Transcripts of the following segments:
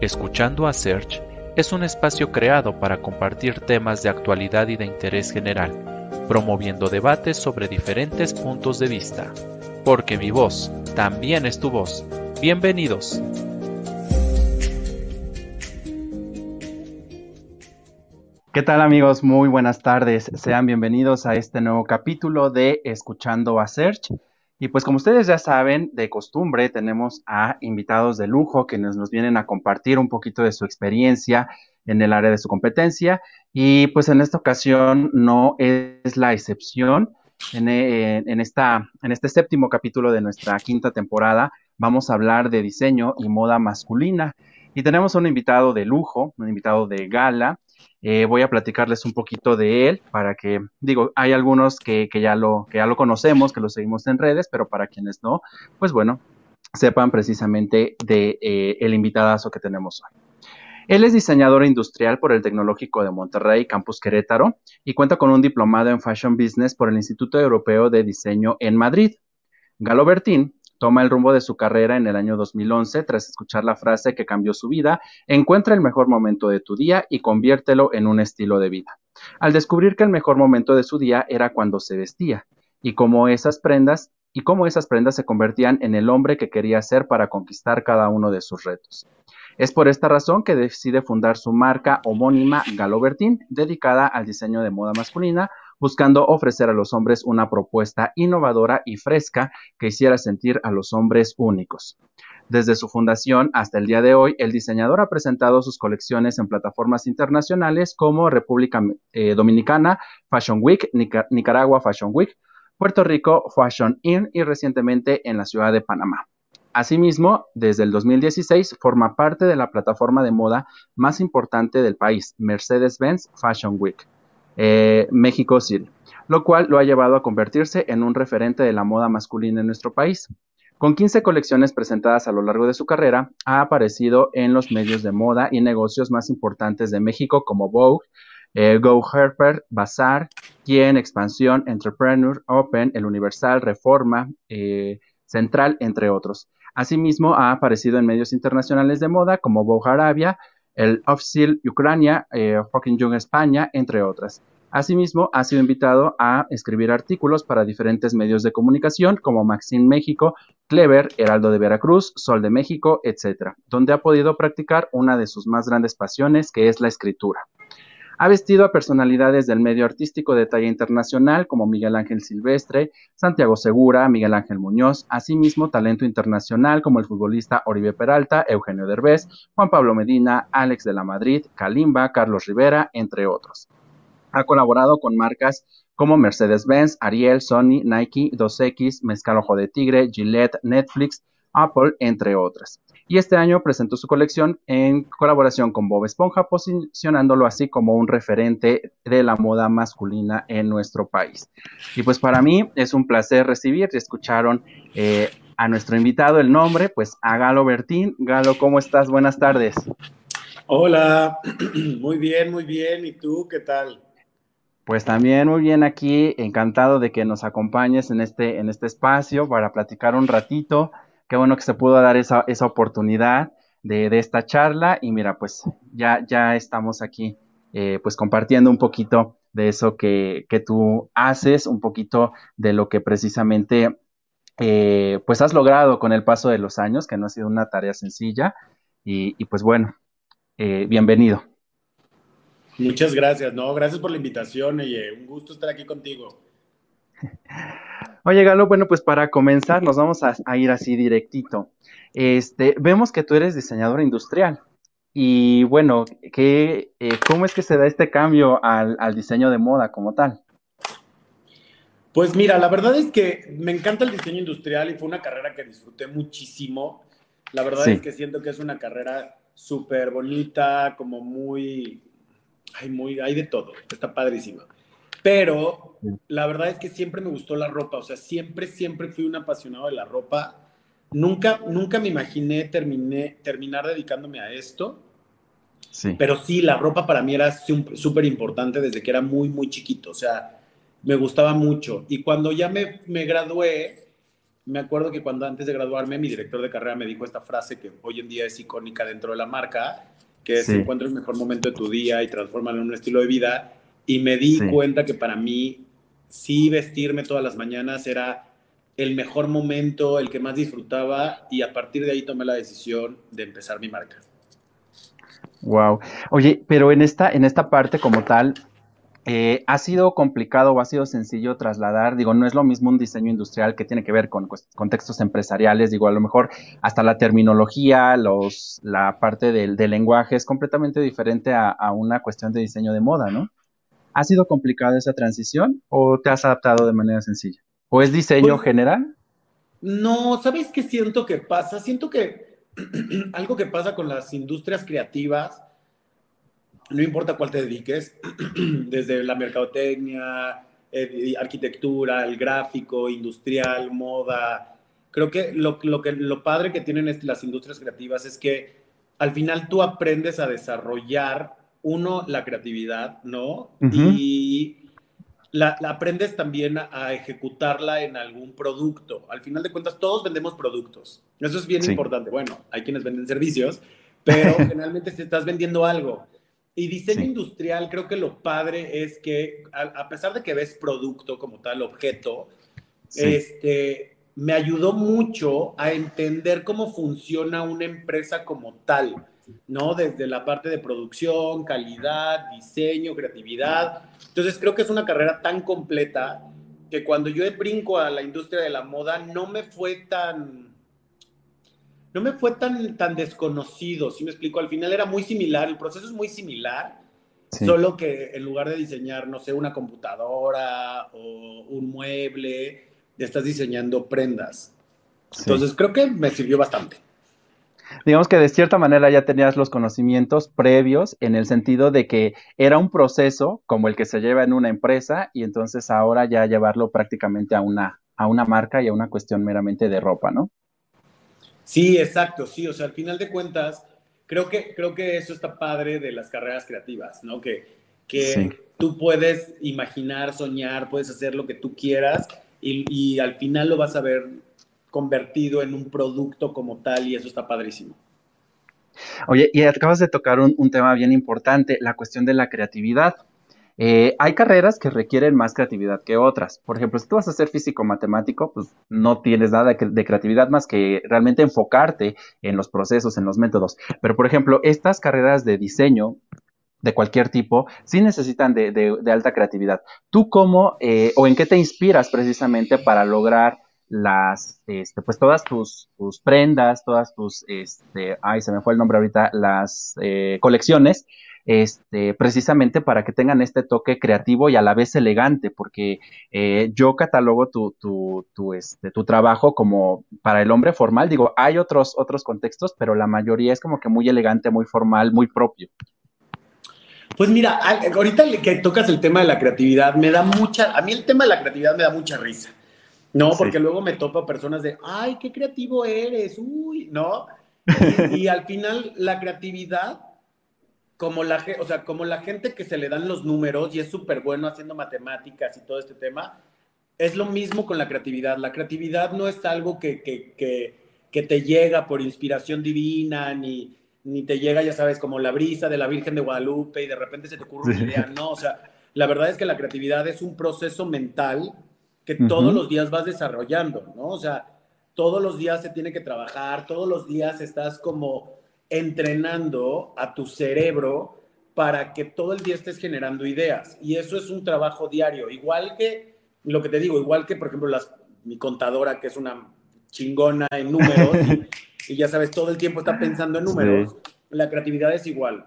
Escuchando a Search es un espacio creado para compartir temas de actualidad y de interés general, promoviendo debates sobre diferentes puntos de vista. Porque mi voz también es tu voz. Bienvenidos. ¿Qué tal amigos? Muy buenas tardes. Sean bienvenidos a este nuevo capítulo de Escuchando a Search. Y pues como ustedes ya saben, de costumbre tenemos a invitados de lujo que nos, vienen a compartir un poquito de su experiencia en el área de su competencia. Y pues en esta ocasión no es la excepción. En, eh, esta, en este séptimo capítulo de nuestra quinta temporada vamos a hablar de diseño y moda masculina. Y tenemos un invitado de lujo, un invitado de gala, eh, voy a platicarles un poquito de él para que, digo, hay algunos que, ya lo, que ya lo conocemos, que lo seguimos en redes, pero para quienes no, pues bueno, sepan precisamente de eh, el invitadazo que tenemos hoy. Él es diseñador industrial por el Tecnológico de Monterrey, Campus Querétaro, y cuenta con un diplomado en Fashion Business por el Instituto Europeo de Diseño en Madrid. Galo Bertín toma el rumbo de su carrera en el año 2011 tras escuchar la frase que cambió su vida, encuentra el mejor momento de tu día y conviértelo en un estilo de vida. Al descubrir que el mejor momento de su día era cuando se vestía, y cómo esas prendas y cómo esas prendas se convertían en el hombre que quería ser para conquistar cada uno de sus retos. Es por esta razón que decide fundar su marca homónima Galo Bertín, dedicada al diseño de moda masculina, buscando ofrecer a los hombres una propuesta innovadora y fresca que hiciera sentir a los hombres únicos. Desde su fundación hasta el día de hoy, el diseñador ha presentado sus colecciones en plataformas internacionales como República eh, Dominicana Fashion Week, Nicaragua Fashion Week, Puerto Rico Fashion Inn y recientemente en la ciudad de Panamá. Asimismo, desde el 2016 forma parte de la plataforma de moda más importante del país, Mercedes-Benz Fashion Week. Eh, México City, lo cual lo ha llevado a convertirse en un referente de la moda masculina en nuestro país. Con 15 colecciones presentadas a lo largo de su carrera, ha aparecido en los medios de moda y negocios más importantes de México como Vogue, eh, Go Harper, Bazaar, Quien, Expansión, Entrepreneur, Open, El Universal, Reforma, eh, Central, entre otros. Asimismo, ha aparecido en medios internacionales de moda como Vogue Arabia, el Office Ucrania, eh, Young España, entre otras. Asimismo, ha sido invitado a escribir artículos para diferentes medios de comunicación como Maxim México, Clever, Heraldo de Veracruz, Sol de México, etc., donde ha podido practicar una de sus más grandes pasiones, que es la escritura. Ha vestido a personalidades del medio artístico de talla internacional como Miguel Ángel Silvestre, Santiago Segura, Miguel Ángel Muñoz, asimismo talento internacional como el futbolista Oribe Peralta, Eugenio Derbez, Juan Pablo Medina, Alex de la Madrid, Kalimba, Carlos Rivera, entre otros. Ha colaborado con marcas como Mercedes-Benz, Ariel, Sony, Nike, 2X, Mezcal Ojo de Tigre, Gillette, Netflix, Apple, entre otras y este año presentó su colección en colaboración con Bob Esponja, posicionándolo así como un referente de la moda masculina en nuestro país. Y pues para mí es un placer recibir, y escucharon eh, a nuestro invitado el nombre, pues a Galo Bertín. Galo, ¿cómo estás? Buenas tardes. Hola, muy bien, muy bien. ¿Y tú qué tal? Pues también muy bien aquí, encantado de que nos acompañes en este, en este espacio para platicar un ratito Qué bueno que se pudo dar esa, esa oportunidad de, esta charla y mira, pues ya, ya estamos aquí eh, pues compartiendo un poquito de eso que, tú haces, un poquito de lo que precisamente eh, pues has logrado con el paso de los años, que no ha sido una tarea sencilla y, pues bueno, eh, bienvenido. Muchas gracias, no, gracias por la invitación, oye, un gusto estar aquí contigo. Oye, Galo, bueno, pues para comenzar nos vamos a, ir así directito. Este, vemos que tú eres diseñador industrial. Y bueno, ¿qué, eh, ¿cómo es que se da este cambio al, diseño de moda como tal? Pues mira, la verdad es que me encanta el diseño industrial y fue una carrera que disfruté muchísimo. La verdad es que siento que es una carrera súper bonita, como muy, hay muy, hay de todo, está padrísima. Pero la verdad es que siempre me gustó la ropa, o sea, siempre, siempre fui un apasionado de la ropa. Nunca, nunca me imaginé terminé, terminar dedicándome a esto. Sí. Pero sí, la ropa para mí era súper importante desde que era muy, muy chiquito. O sea, me gustaba mucho. Y cuando ya me, me gradué, me acuerdo que cuando antes de graduarme, mi director de carrera me dijo esta frase que hoy en día es icónica dentro de la marca, que es encuentra el mejor momento de tu día y transformalo en un estilo de vida. Y me di cuenta que para mí, sí vestirme todas las mañanas era el mejor momento, el que más disfrutaba, y a partir de ahí tomé la decisión de empezar mi marca. Wow. Oye, pero en esta, en esta parte como tal, eh, ¿Ha sido complicado o ha sido sencillo trasladar? Digo, no es lo mismo un diseño industrial que tiene que ver con contextos empresariales, digo, a lo mejor hasta la terminología, los, la parte del, lenguaje es completamente diferente a, una cuestión de diseño de moda, ¿no? ¿Ha sido complicada esa transición o te has adaptado de manera sencilla? ¿O es diseño pues, general? No, ¿sabes qué siento que pasa? Siento que algo que pasa con las industrias creativas no importa cuál te dediques, desde la mercadotecnia, eh, arquitectura, el gráfico, industrial, moda. Creo que lo, que lo padre que tienen las industrias creativas es que al final tú aprendes a desarrollar, uno, la creatividad, ¿no? Y la, aprendes también a, ejecutarla en algún producto. Al final de cuentas, todos vendemos productos. Eso es bien importante. Bueno, hay quienes venden servicios, pero generalmente si estás vendiendo algo. Y diseño industrial, creo que lo padre es que, a, pesar de que ves producto como tal, objeto, este, me ayudó mucho a entender cómo funciona una empresa como tal, ¿no? Desde la parte de producción, calidad, diseño, creatividad. Entonces, creo que es una carrera tan completa que cuando yo brinco a la industria de la moda, no me fue tan no me fue tan, tan desconocido, si me explico, al final era muy similar, el proceso es muy similar, solo que en lugar de diseñar, no sé, una computadora o un mueble, estás diseñando prendas. Entonces creo que me sirvió bastante. Digamos que de cierta manera ya tenías los conocimientos previos en el sentido de que era un proceso como el que se lleva en una empresa y entonces ahora ya llevarlo prácticamente a una, a una marca y a una cuestión meramente de ropa, ¿no? Sí, exacto, sí, o sea, al final de cuentas, creo que, creo que eso está padre de las carreras creativas, ¿no? Que, que tú puedes imaginar, soñar, puedes hacer lo que tú quieras y, al final lo vas a ver convertido en un producto como tal y eso está padrísimo. Oye, y acabas de tocar un tema bien importante, la cuestión de la creatividad. Eh, hay carreras que requieren más creatividad que otras. Por ejemplo, si tú vas a ser físico-matemático, pues no tienes nada de, creatividad más que realmente enfocarte en los procesos, en los métodos. Pero, por ejemplo, estas carreras de diseño de cualquier tipo, sí necesitan de, alta creatividad. ¿Tú cómo eh, o en qué te inspiras precisamente para lograr las, este, pues todas tus, prendas, todas tus, este, ay, se me fue el nombre ahorita, las eh, colecciones, este, precisamente para que tengan este toque creativo y a la vez elegante, porque eh, yo catalogo tu, tu, tu, este, tu trabajo como para el hombre formal, digo, hay otros, otros contextos, pero la mayoría es como que muy elegante, muy formal, muy propio. Pues mira, ahorita que tocas el tema de la creatividad, me da mucha, a mí el tema de la creatividad me da mucha risa, ¿no? Porque luego me topo personas de, ay, qué creativo eres, uy, ¿no? y al final la creatividad como la, o sea, como la gente que se le dan los números y es súper bueno haciendo matemáticas y todo este tema, es lo mismo con la creatividad. La creatividad no es algo que, que, que, te llega por inspiración divina, ni, ni te llega, ya sabes, como la brisa de la Virgen de Guadalupe y de repente se te ocurre una idea. No, o sea, la verdad es que la creatividad es un proceso mental que todos los días vas desarrollando, ¿no? O sea, todos los días se tiene que trabajar, todos los días estás como entrenando a tu cerebro para que todo el día estés generando ideas. Y eso es un trabajo diario. Igual que, lo que te digo, igual que, por ejemplo, las, mi contadora, que es una chingona en números, y, ya sabes, todo el tiempo está pensando en números, la creatividad es igual.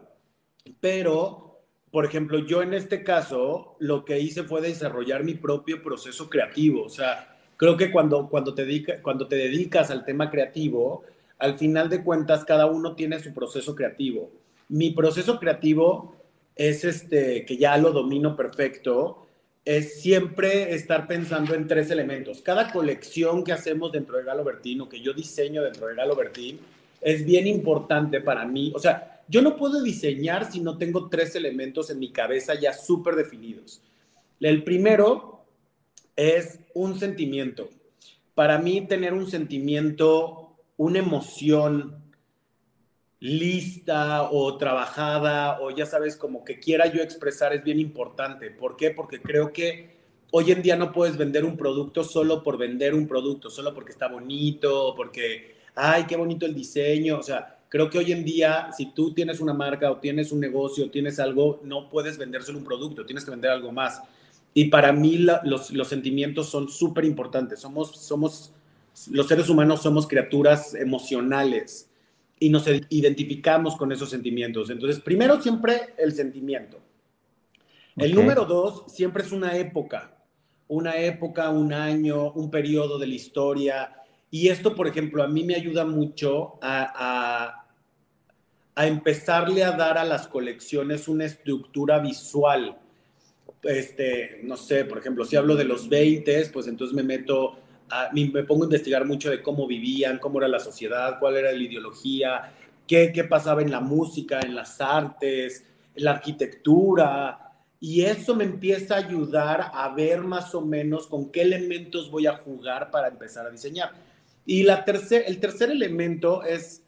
Pero, por ejemplo, yo en este caso, lo que hice fue desarrollar mi propio proceso creativo. O sea, creo que cuando, cuando, te, cuando te dedicas al tema creativo, al final de cuentas cada uno tiene su proceso creativo. Mi proceso creativo es este, que ya lo domino perfecto, es siempre estar pensando en tres elementos. Cada colección que hacemos dentro de Galo Bertín o que yo diseño dentro de Galo Bertín es bien importante para mí. O sea, yo no puedo diseñar si no tengo tres elementos en mi cabeza ya súper definidos. El primero es un sentimiento. para mí tener un sentimiento, una emoción lista o trabajada o ya sabes, como que quiera yo expresar es bien importante. ¿Por qué? Porque creo que hoy en día no puedes vender un producto solo por vender un producto, solo porque está bonito, porque, ay, qué bonito el diseño. O sea, creo que hoy en día, si tú tienes una marca o tienes un negocio, tienes algo, no puedes vender solo un producto, tienes que vender algo más. Y para mí los, los, sentimientos son súper importantes. Somos, somos, los seres humanos somos criaturas emocionales y nos identificamos con esos sentimientos. Entonces, primero siempre el sentimiento. El número dos siempre es una época, una época, un año, un periodo de la historia. Y esto, por ejemplo, a mí me ayuda mucho a, a, empezarle a dar a las colecciones una estructura visual este, no sé, por ejemplo, si hablo de los 20, pues entonces me meto, a, me pongo a investigar mucho de cómo vivían, cómo era la sociedad, cuál era la ideología, qué, qué pasaba en la música, en las artes, en la arquitectura, y eso me empieza a ayudar a ver más o menos con qué elementos voy a jugar para empezar a diseñar. Y la tercer, el tercer elemento es,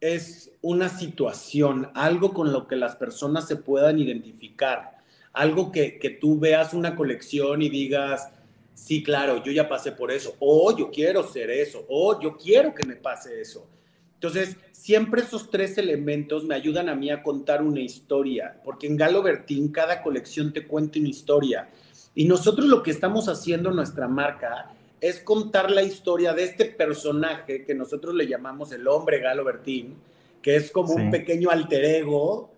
es una situación, algo con lo que las personas se puedan identificar algo que, que tú veas una colección y digas, sí, claro, yo ya pasé por eso, o yo quiero ser eso, o yo quiero que me pase eso. Entonces, siempre esos tres elementos me ayudan a mí a contar una historia, porque en Galo Bertín cada colección te cuenta una historia. Y nosotros lo que estamos haciendo en nuestra marca es contar la historia de este personaje que nosotros le llamamos el hombre Galo Bertín, que es como un pequeño alter ego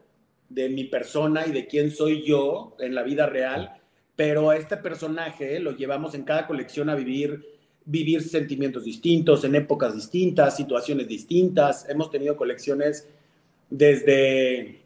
de mi persona y de quién soy yo en la vida real, pero a este personaje lo llevamos en cada colección a vivir, vivir sentimientos distintos, en épocas distintas, situaciones distintas. Hemos tenido colecciones desde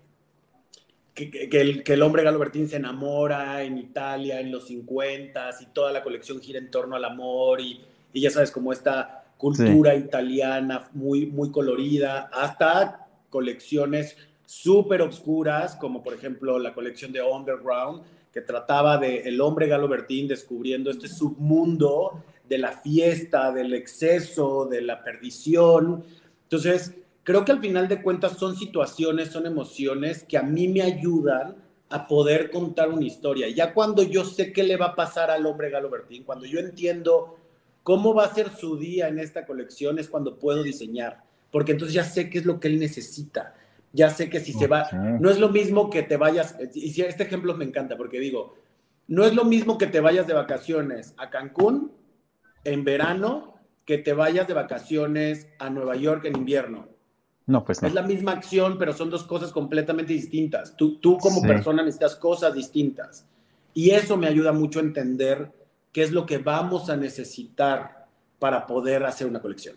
que, el, que el, hombre Galobertín se enamora en Italia en los 50 y toda la colección gira en torno al amor y, y ya sabes, como esta cultura italiana muy, muy colorida, hasta colecciones súper obscuras, como por ejemplo la colección de Underground, que trataba de el hombre Galo Bertín descubriendo este submundo de la fiesta, del exceso, de la perdición. Entonces, creo que al final de cuentas son situaciones, son emociones que a mí me ayudan a poder contar una historia. Ya cuando yo sé qué le va a pasar al hombre Galo Bertín, cuando yo entiendo cómo va a ser su día en esta colección, es cuando puedo diseñar, porque entonces ya sé qué es lo que él necesita ya sé que si se va, no es lo mismo que te vayas, y este ejemplo me encanta porque digo, no es lo mismo que te vayas de vacaciones a Cancún en verano que te vayas de vacaciones a Nueva York en invierno. No, pues no. Es la misma acción, pero son dos cosas completamente distintas. Tú, tú como persona necesitas cosas distintas. Y eso me ayuda mucho a entender qué es lo que vamos a necesitar para poder hacer una colección.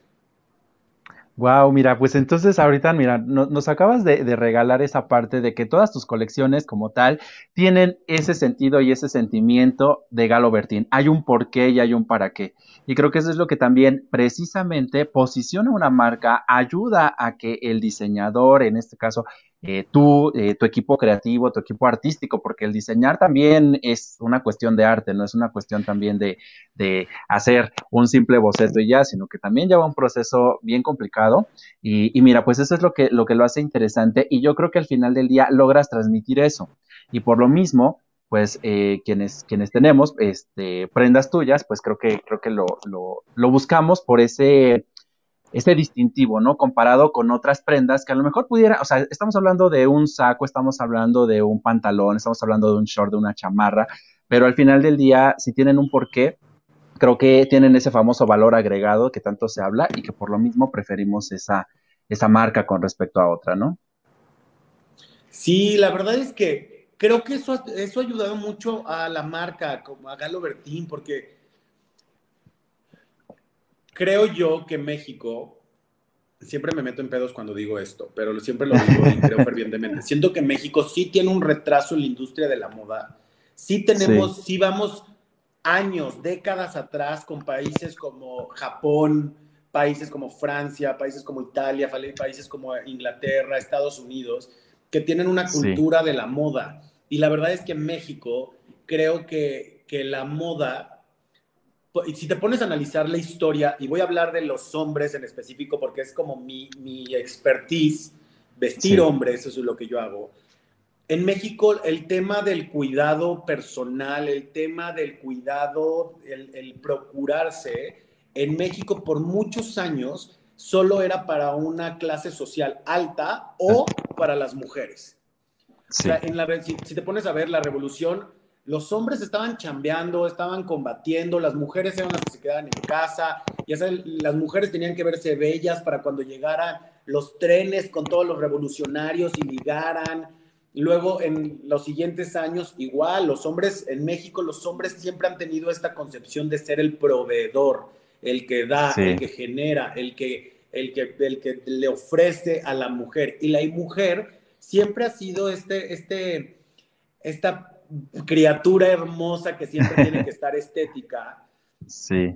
Wow, mira, pues entonces ahorita, mira, nos acabas de, regalar esa parte de que todas tus colecciones como tal tienen ese sentido y ese sentimiento de Galo Bertín. Hay un porqué y hay un para qué. Y creo que eso es lo que también precisamente posiciona una marca, ayuda a que el diseñador, en este caso eh, tú, eh, tu equipo creativo, tu equipo artístico, porque el diseñar también es una cuestión de arte, no es una cuestión también de, hacer un simple boceto y ya, sino que también lleva un proceso bien complicado. Y, mira, pues eso es lo que, lo que lo hace interesante y yo creo que al final del día logras transmitir eso. Y por lo mismo, pues eh, quienes, quienes tenemos este, prendas tuyas, pues creo que, creo que lo, lo, lo buscamos por ese ese distintivo, ¿no? Comparado con otras prendas que a lo mejor pudiera, o sea, estamos hablando de un saco, estamos hablando de un pantalón, estamos hablando de un short, de una chamarra, pero al final del día, si tienen un porqué, creo que tienen ese famoso valor agregado que tanto se habla y que por lo mismo preferimos esa, esa marca con respecto a otra, ¿no? Sí, la verdad es que creo que eso, eso ha ayudado mucho a la marca, como a Galo Bertín, porque creo yo que México, siempre me meto en pedos cuando digo esto, pero siempre lo digo y creo fervientemente. Siento que México sí tiene un retraso en la industria de la moda. Sí tenemos, sí, vamos años, décadas atrás con países como Japón, países como Francia, países como Italia, países como Inglaterra, Estados Unidos, que tienen una cultura de la moda. Y la verdad es que en México creo que, que la moda si te pones a analizar la historia, y voy a hablar de los hombres en específico porque es como mi, mi expertise, vestir hombres, eso es lo que yo hago. En México, el tema del cuidado personal, el tema del cuidado, el, el procurarse, en México por muchos años solo era para una clase social alta o para las mujeres. O sea, en la, si, te pones a ver la revolución, los hombres estaban chambeando, estaban combatiendo, las mujeres eran las que se quedaban en casa, ya sabes, las mujeres tenían que verse bellas para cuando llegaran los trenes con todos los revolucionarios y ligaran. Luego, en los siguientes años, igual, los hombres en México, los hombres siempre han tenido esta concepción de ser el proveedor, el que da, el que genera, el que, el, que, el que le ofrece a la mujer. Y la mujer siempre ha sido este, este, esta criatura hermosa que siempre tiene que estar estética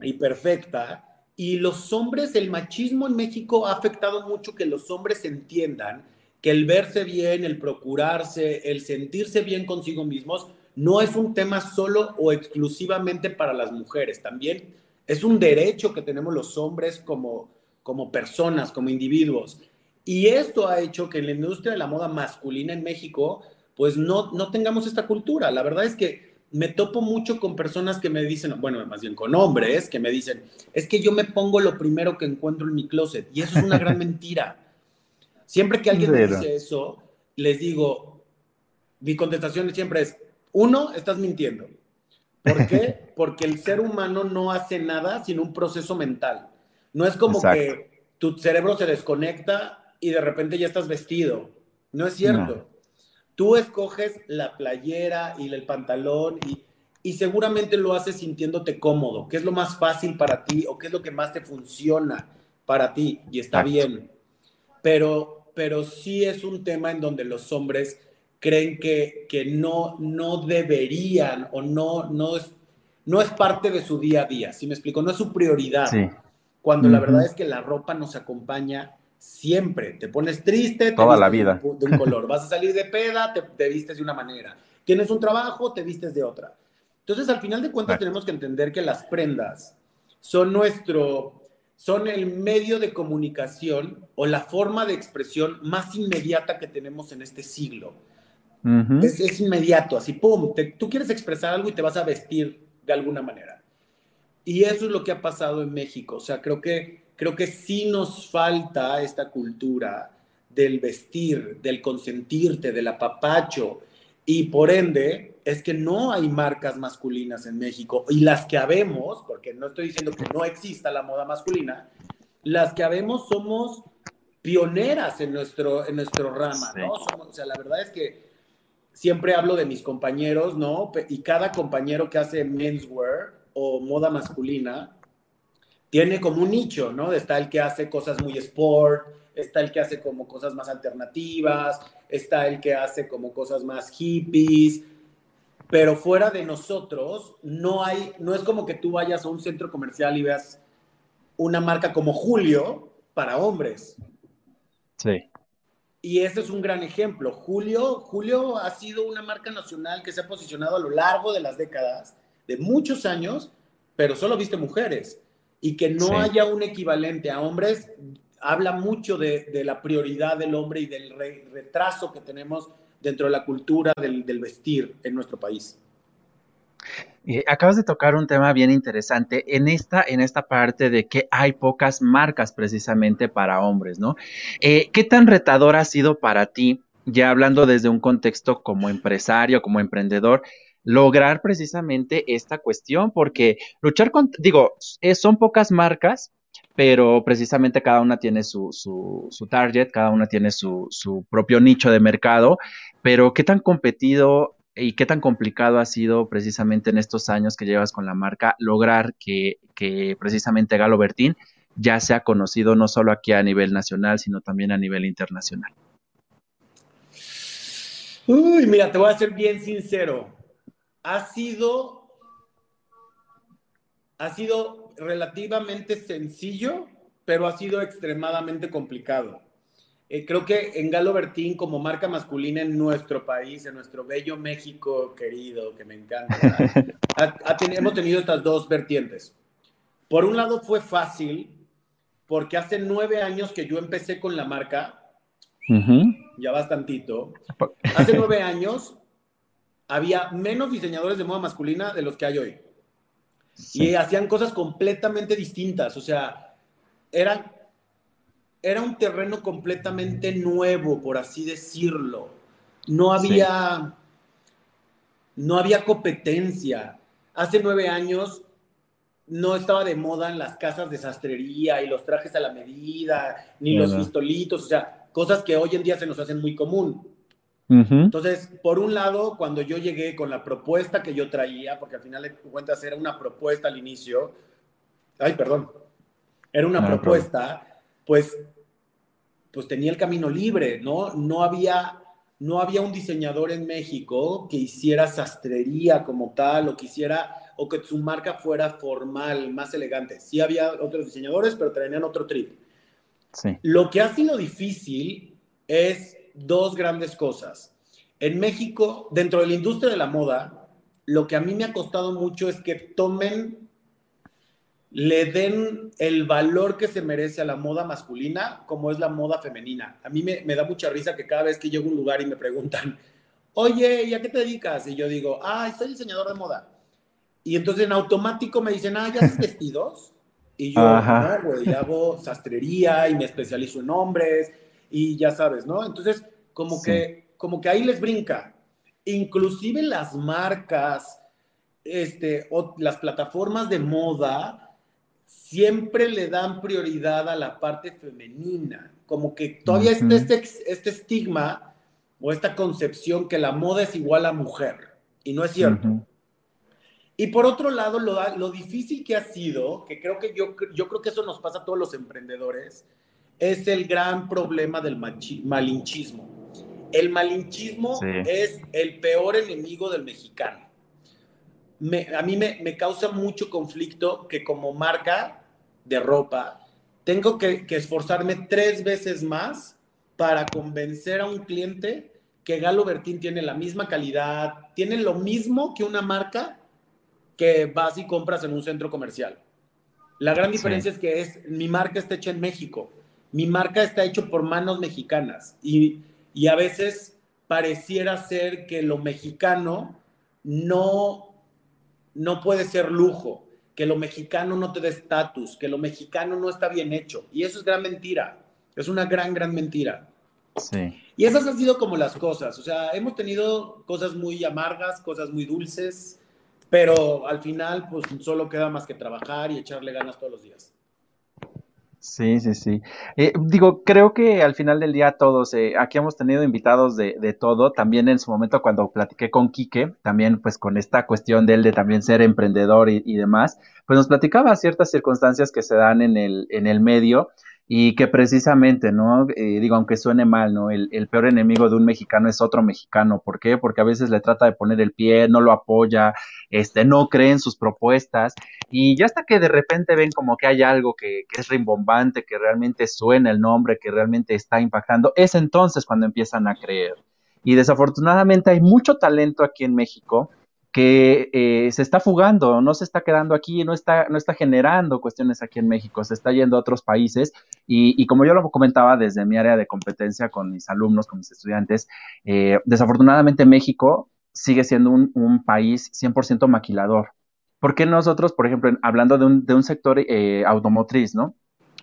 y perfecta. Y los hombres, el machismo en México ha afectado mucho que los hombres entiendan que el verse bien, el procurarse, el sentirse bien consigo mismos, no es un tema solo o exclusivamente para las mujeres, también es un derecho que tenemos los hombres como, como personas, como individuos. Y esto ha hecho que en la industria de la moda masculina en México, pues no, no tengamos esta cultura. La verdad es que me topo mucho con personas que me dicen, bueno, más bien con hombres, que me dicen, es que yo me pongo lo primero que encuentro en mi closet. Y eso es una gran mentira. Siempre que alguien me dice eso, les digo, mi contestación siempre es, uno, estás mintiendo. ¿Por qué? Porque el ser humano no hace nada sin un proceso mental. No es como que tu cerebro se desconecta y de repente ya estás vestido. No es cierto. Tú escoges la playera y el pantalón y, y seguramente lo haces sintiéndote cómodo, qué es lo más fácil para ti o qué es lo que más te funciona para ti y está bien. Pero, pero sí es un tema en donde los hombres creen que, que no, no deberían o no, no, es, no es parte de su día a día, ¿sí me explico? No es su prioridad. Cuando la verdad es que la ropa nos acompaña siempre. Te pones triste, toda la vida. De un color. Vas a salir de peda, te, vistes de una manera. Tienes un trabajo, te vistes de otra. Entonces, al final de cuentas, tenemos que entender que las prendas son nuestro, son el medio de comunicación o la forma de expresión más inmediata que tenemos en este siglo es, inmediato, así, ¡pum! tú quieres expresar algo y te vas a vestir de alguna manera. Y eso es lo que ha pasado en México. O sea, creo que, creo que sí nos falta esta cultura del vestir, del consentirte, del apapacho. Y por ende, es que no hay marcas masculinas en México. Y las que habemos, porque no estoy diciendo que no exista la moda masculina, las que habemos somos pioneras en nuestro, en nuestro rama, ¿no? o sea, la verdad es que siempre hablo de mis compañeros, ¿no? Y cada compañero que hace menswear o moda masculina tiene como un nicho, ¿no? Está el que hace cosas muy sport, está el que hace como cosas más alternativas, está el que hace como cosas más hippies, pero fuera de nosotros no hay, no es como que tú vayas a un centro comercial y veas una marca como Julio para hombres. Sí. Y ese es un gran ejemplo. Julio, Julio ha sido una marca nacional que se ha posicionado a lo largo de las décadas, de muchos años, pero solo viste mujeres. Y que no haya un equivalente a hombres habla mucho de, la prioridad del hombre y del retraso que tenemos dentro de la cultura del vestir en nuestro país. Acabas de tocar un tema bien interesante en esta, en esta parte de que hay pocas marcas precisamente para hombres, ¿no? Eh, ¿Qué tan retador ha sido para ti, ya hablando desde un contexto como empresario, como emprendedor, lograr precisamente esta cuestión? Porque luchar con, digo, eh, son pocas marcas, pero precisamente cada una tiene su, su, su target, cada una tiene su, su propio nicho de mercado, pero ¿qué tan competido y qué tan complicado ha sido precisamente en estos años que llevas con la marca lograr que, precisamente Galo Bertín ya sea conocido no solo aquí a nivel nacional, sino también a nivel internacional? Uy, mira, te voy a ser bien sincero. Ha sido, ha sido relativamente sencillo, pero ha sido extremadamente complicado. Eh, creo que en Galo Bertín, como marca masculina en nuestro país, en nuestro bello México querido, que me encanta, hemos tenido estas dos vertientes. Por un lado fue fácil, porque hace nueve años que yo empecé con la marca, ya bastantito, hace nueve años había menos diseñadores de moda masculina de los que hay hoy. Y hacían cosas completamente distintas, o sea, eran, era un terreno completamente nuevo, por así decirlo. No había, no había competencia. Hace nueve años no estaba de moda en las casas de sastrería y los trajes a la medida, ni los pistolitos, o sea, cosas que hoy en día se nos hacen muy común. Entonces, por un lado, cuando yo llegué con la propuesta que yo traía, porque al final de cuentas era una propuesta al inicio, ay, perdón, era una propuesta, pues, pues tenía el camino libre, ¿no? No había, no había un diseñador en México que hiciera sastrería como tal, o que hiciera, o que su marca fuera formal, más elegante. Sí había otros diseñadores, pero tenían otro trip. Sí. Lo que ha sido difícil es dos grandes cosas. En México, dentro de la industria de la moda, lo que a mí me ha costado mucho es que tomen, le den el valor que se merece a la moda masculina como es la moda femenina. A mí me, da mucha risa que cada vez que llego a un lugar y me preguntan, oye, ¿y a qué te dedicas? Y yo digo, ah, soy diseñador de moda. Y entonces en automático me dicen, ah, ¿ya haces vestidos? Y yo, no, güey, hago sastrería y me especializo en hombres y ya sabes, ¿no? Entonces, como, que, como que ahí les brinca. Inclusive las marcas, este, o las plataformas de moda, siempre le dan prioridad a la parte femenina. Como que todavía está este, este estigma o esta concepción que la moda es igual a mujer. Y no es cierto. Y por otro lado, lo, lo, difícil que ha sido, que creo que yo, yo creo que eso nos pasa a todos los emprendedores, es el gran problema del malinchismo. El malinchismo es el peor enemigo del mexicano. a mí me, causa mucho conflicto que como marca de ropa tengo que, esforzarme tres veces más para convencer a un cliente que Galo Bertín tiene la misma calidad, tiene lo mismo que una marca que vas y compras en un centro comercial. La gran diferencia es que es, mi marca está hecha en México mi marca está hecha por manos mexicanas y, a veces pareciera ser que lo mexicano no, no puede ser lujo, que lo mexicano no te da estatus, que lo mexicano no está bien hecho. Y eso es gran mentira, es una gran, gran mentira. Sí. Y esas han sido como las cosas, o sea, hemos tenido cosas muy amargas, cosas muy dulces, pero al final pues solo queda más que trabajar y echarle ganas todos los días. Sí, sí, sí. Eh, digo, creo que al final del día todos, eh, aquí hemos tenido invitados de, de, todo, también en su momento cuando platiqué con Quique, también pues con esta cuestión de él de también ser emprendedor y, y demás, pues nos platicaba ciertas circunstancias que se dan en el, en el medio y que precisamente, ¿no? Eh, digo, aunque suene mal, ¿no? El, peor enemigo de un mexicano es otro mexicano. ¿Por qué? Porque a veces le trata de poner el pie, no lo apoya, este, no cree en sus propuestas y ya hasta que de repente ven como que hay algo que, que es rimbombante, que realmente suena el nombre, que realmente está impactando, es entonces cuando empiezan a creer. Y desafortunadamente hay mucho talento aquí en México que eh, se está fugando, no se está quedando aquí, no está, no está generando cuestiones aquí en México, se está yendo a otros países y, como yo lo comentaba desde mi área de competencia con mis alumnos, con mis estudiantes, eh, desafortunadamente México sigue siendo un, un país 100% maquilador. ¿Por qué nosotros, por ejemplo, hablando de un, de un sector eh, automotriz, ¿no?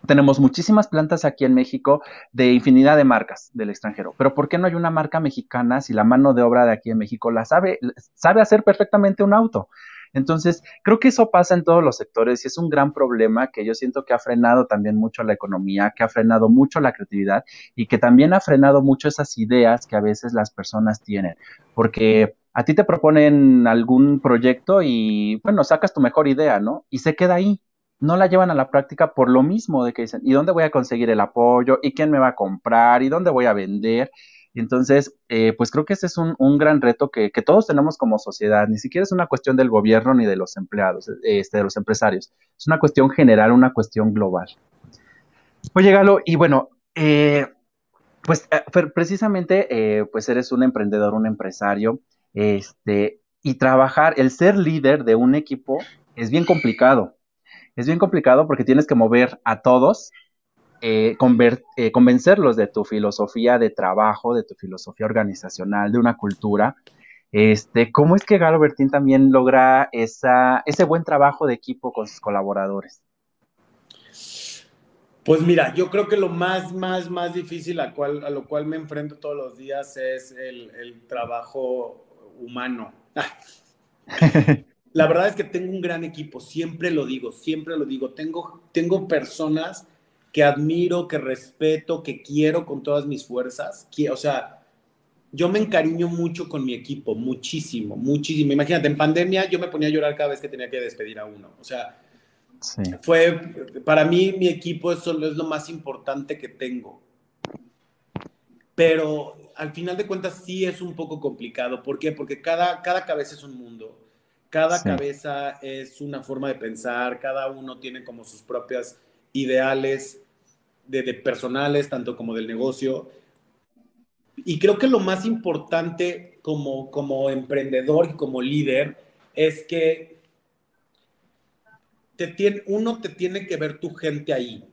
Tenemos muchísimas plantas aquí en México de infinidad de marcas del extranjero, pero ¿por qué no hay una marca mexicana si la mano de obra de aquí en México la sabe, sabe hacer perfectamente un auto? Entonces, creo que eso pasa en todos los sectores y es un gran problema que yo siento que ha frenado también mucho la economía, que ha frenado mucho la creatividad y que también ha frenado mucho esas ideas que a veces las personas tienen. Porque a ti te proponen algún proyecto y, bueno, sacas tu mejor idea, ¿no? Y se queda ahí no la llevan a la práctica por lo mismo de que dicen, ¿y dónde voy a conseguir el apoyo? ¿Y quién me va a comprar? ¿Y dónde voy a vender? Y entonces, eh, pues creo que ese es un, gran reto que, todos tenemos como sociedad. Ni siquiera es una cuestión del gobierno ni de los empleados, este, de los empresarios. Es una cuestión general, una cuestión global. Oye, Galo, y bueno, eh, pues eh, precisamente, pues eres un emprendedor, un empresario, este, y trabajar, el ser líder de un equipo es bien complicado es bien complicado porque tienes que mover a todos, eh, eh, convencerlos de tu filosofía de trabajo, de tu filosofía organizacional, de una cultura. Este, ¿Cómo es que Galo Bertín también logra esa, ese buen trabajo de equipo con sus colaboradores? Pues mira, yo creo que lo más, más, más difícil a, cual, a lo cual me enfrento todos los días es el, el trabajo humano. La verdad es que tengo un gran equipo, siempre lo digo, siempre lo digo. Tengo, tengo personas que admiro, que respeto, que quiero con todas mis fuerzas. O sea, yo me encariño mucho con mi equipo, muchísimo, muchísimo. Imagínate, en pandemia yo me ponía a llorar cada vez que tenía que despedir a uno. O sea, fue, para mí mi equipo es, es lo más importante que tengo. Pero al final de cuentas sí es un poco complicado. ¿Por qué? Porque cada, cada cabeza es un mundo cada cabeza es una forma de pensar, cada uno tiene como sus propias ideales de, personales, tanto como del negocio. Y creo que lo más importante como, como emprendedor y como líder es que te tiene, uno te tiene que ver tu gente ahí.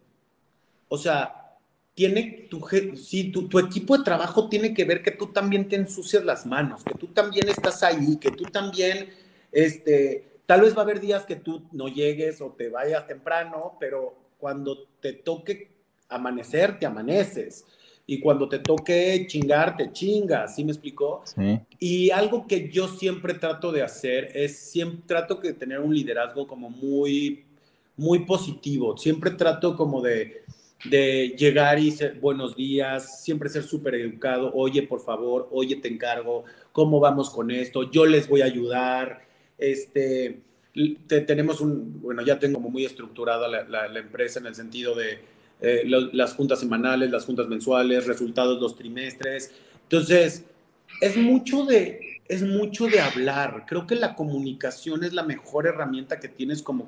O sea, tiene tu, sí, tu, tu, equipo de trabajo tiene que ver que tú también te ensucias las manos, que tú también estás ahí, que tú también este, tal vez va a haber días que tú no llegues o te vayas temprano, pero cuando te toque amanecer, te amaneces. Y cuando te toque chingar, te chingas, ¿sí me explicó? Y algo que yo siempre trato de hacer es, siempre trato de tener un liderazgo como muy, muy positivo. Siempre trato como de, de llegar y ser buenos días, siempre ser súper educado. Oye, por favor, oye, te encargo, ¿cómo vamos con esto? Yo les voy a ayudar este, tenemos un, bueno, ya tengo muy estructurada la, empresa en el sentido de eh, las juntas semanales, las juntas mensuales, resultados los trimestres. Entonces, es mucho de, es mucho de hablar. Creo que la comunicación es la mejor herramienta que tienes como,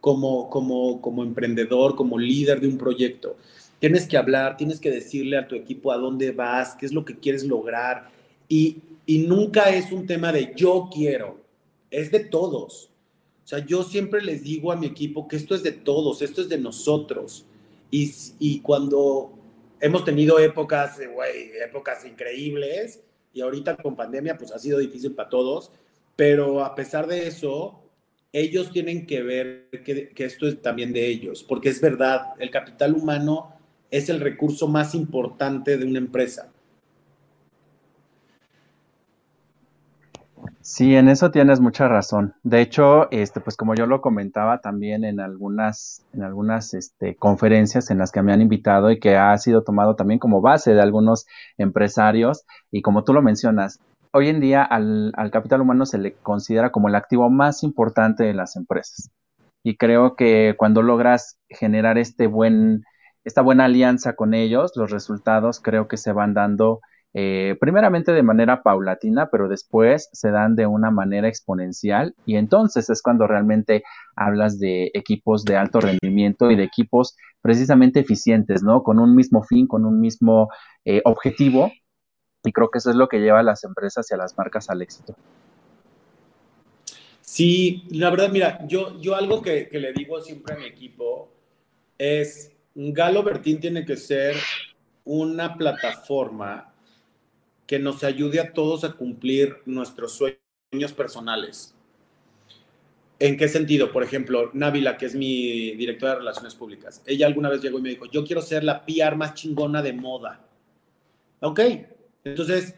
como, como, como emprendedor, como líder de un proyecto. Tienes que hablar, tienes que decirle a tu equipo a dónde vas, qué es lo que quieres lograr. Y, y nunca es un tema de yo quiero es de todos. O sea, yo siempre les digo a mi equipo que esto es de todos, esto es de nosotros. Y, cuando hemos tenido épocas, güey, épocas increíbles, y ahorita con pandemia, pues ha sido difícil para todos, pero a pesar de eso, ellos tienen que ver que, que esto es también de ellos, porque es verdad, el capital humano es el recurso más importante de una empresa. Sí, en eso tienes mucha razón. De hecho, este, pues como yo lo comentaba también en algunas, en algunas este, conferencias en las que me han invitado y que ha sido tomado también como base de algunos empresarios, y como tú lo mencionas, hoy en día al, al capital humano se le considera como el activo más importante de las empresas. Y creo que cuando logras generar este buen, esta buena alianza con ellos, los resultados creo que se van dando eh, primeramente de manera paulatina, pero después se dan de una manera exponencial y entonces es cuando realmente hablas de equipos de alto rendimiento y de equipos precisamente eficientes, ¿no? Con un mismo fin, con un mismo eh, objetivo y creo que eso es lo que lleva a las empresas y a las marcas al éxito. Sí, la verdad, mira, yo, yo algo que, que le digo siempre a mi equipo es, Galo Bertín tiene que ser una plataforma que nos ayude a todos a cumplir nuestros sueños personales. ¿En qué sentido? Por ejemplo, Návila, que es mi directora de Relaciones Públicas, ella alguna vez llegó y me dijo, yo quiero ser la PR más chingona de moda. Ok, entonces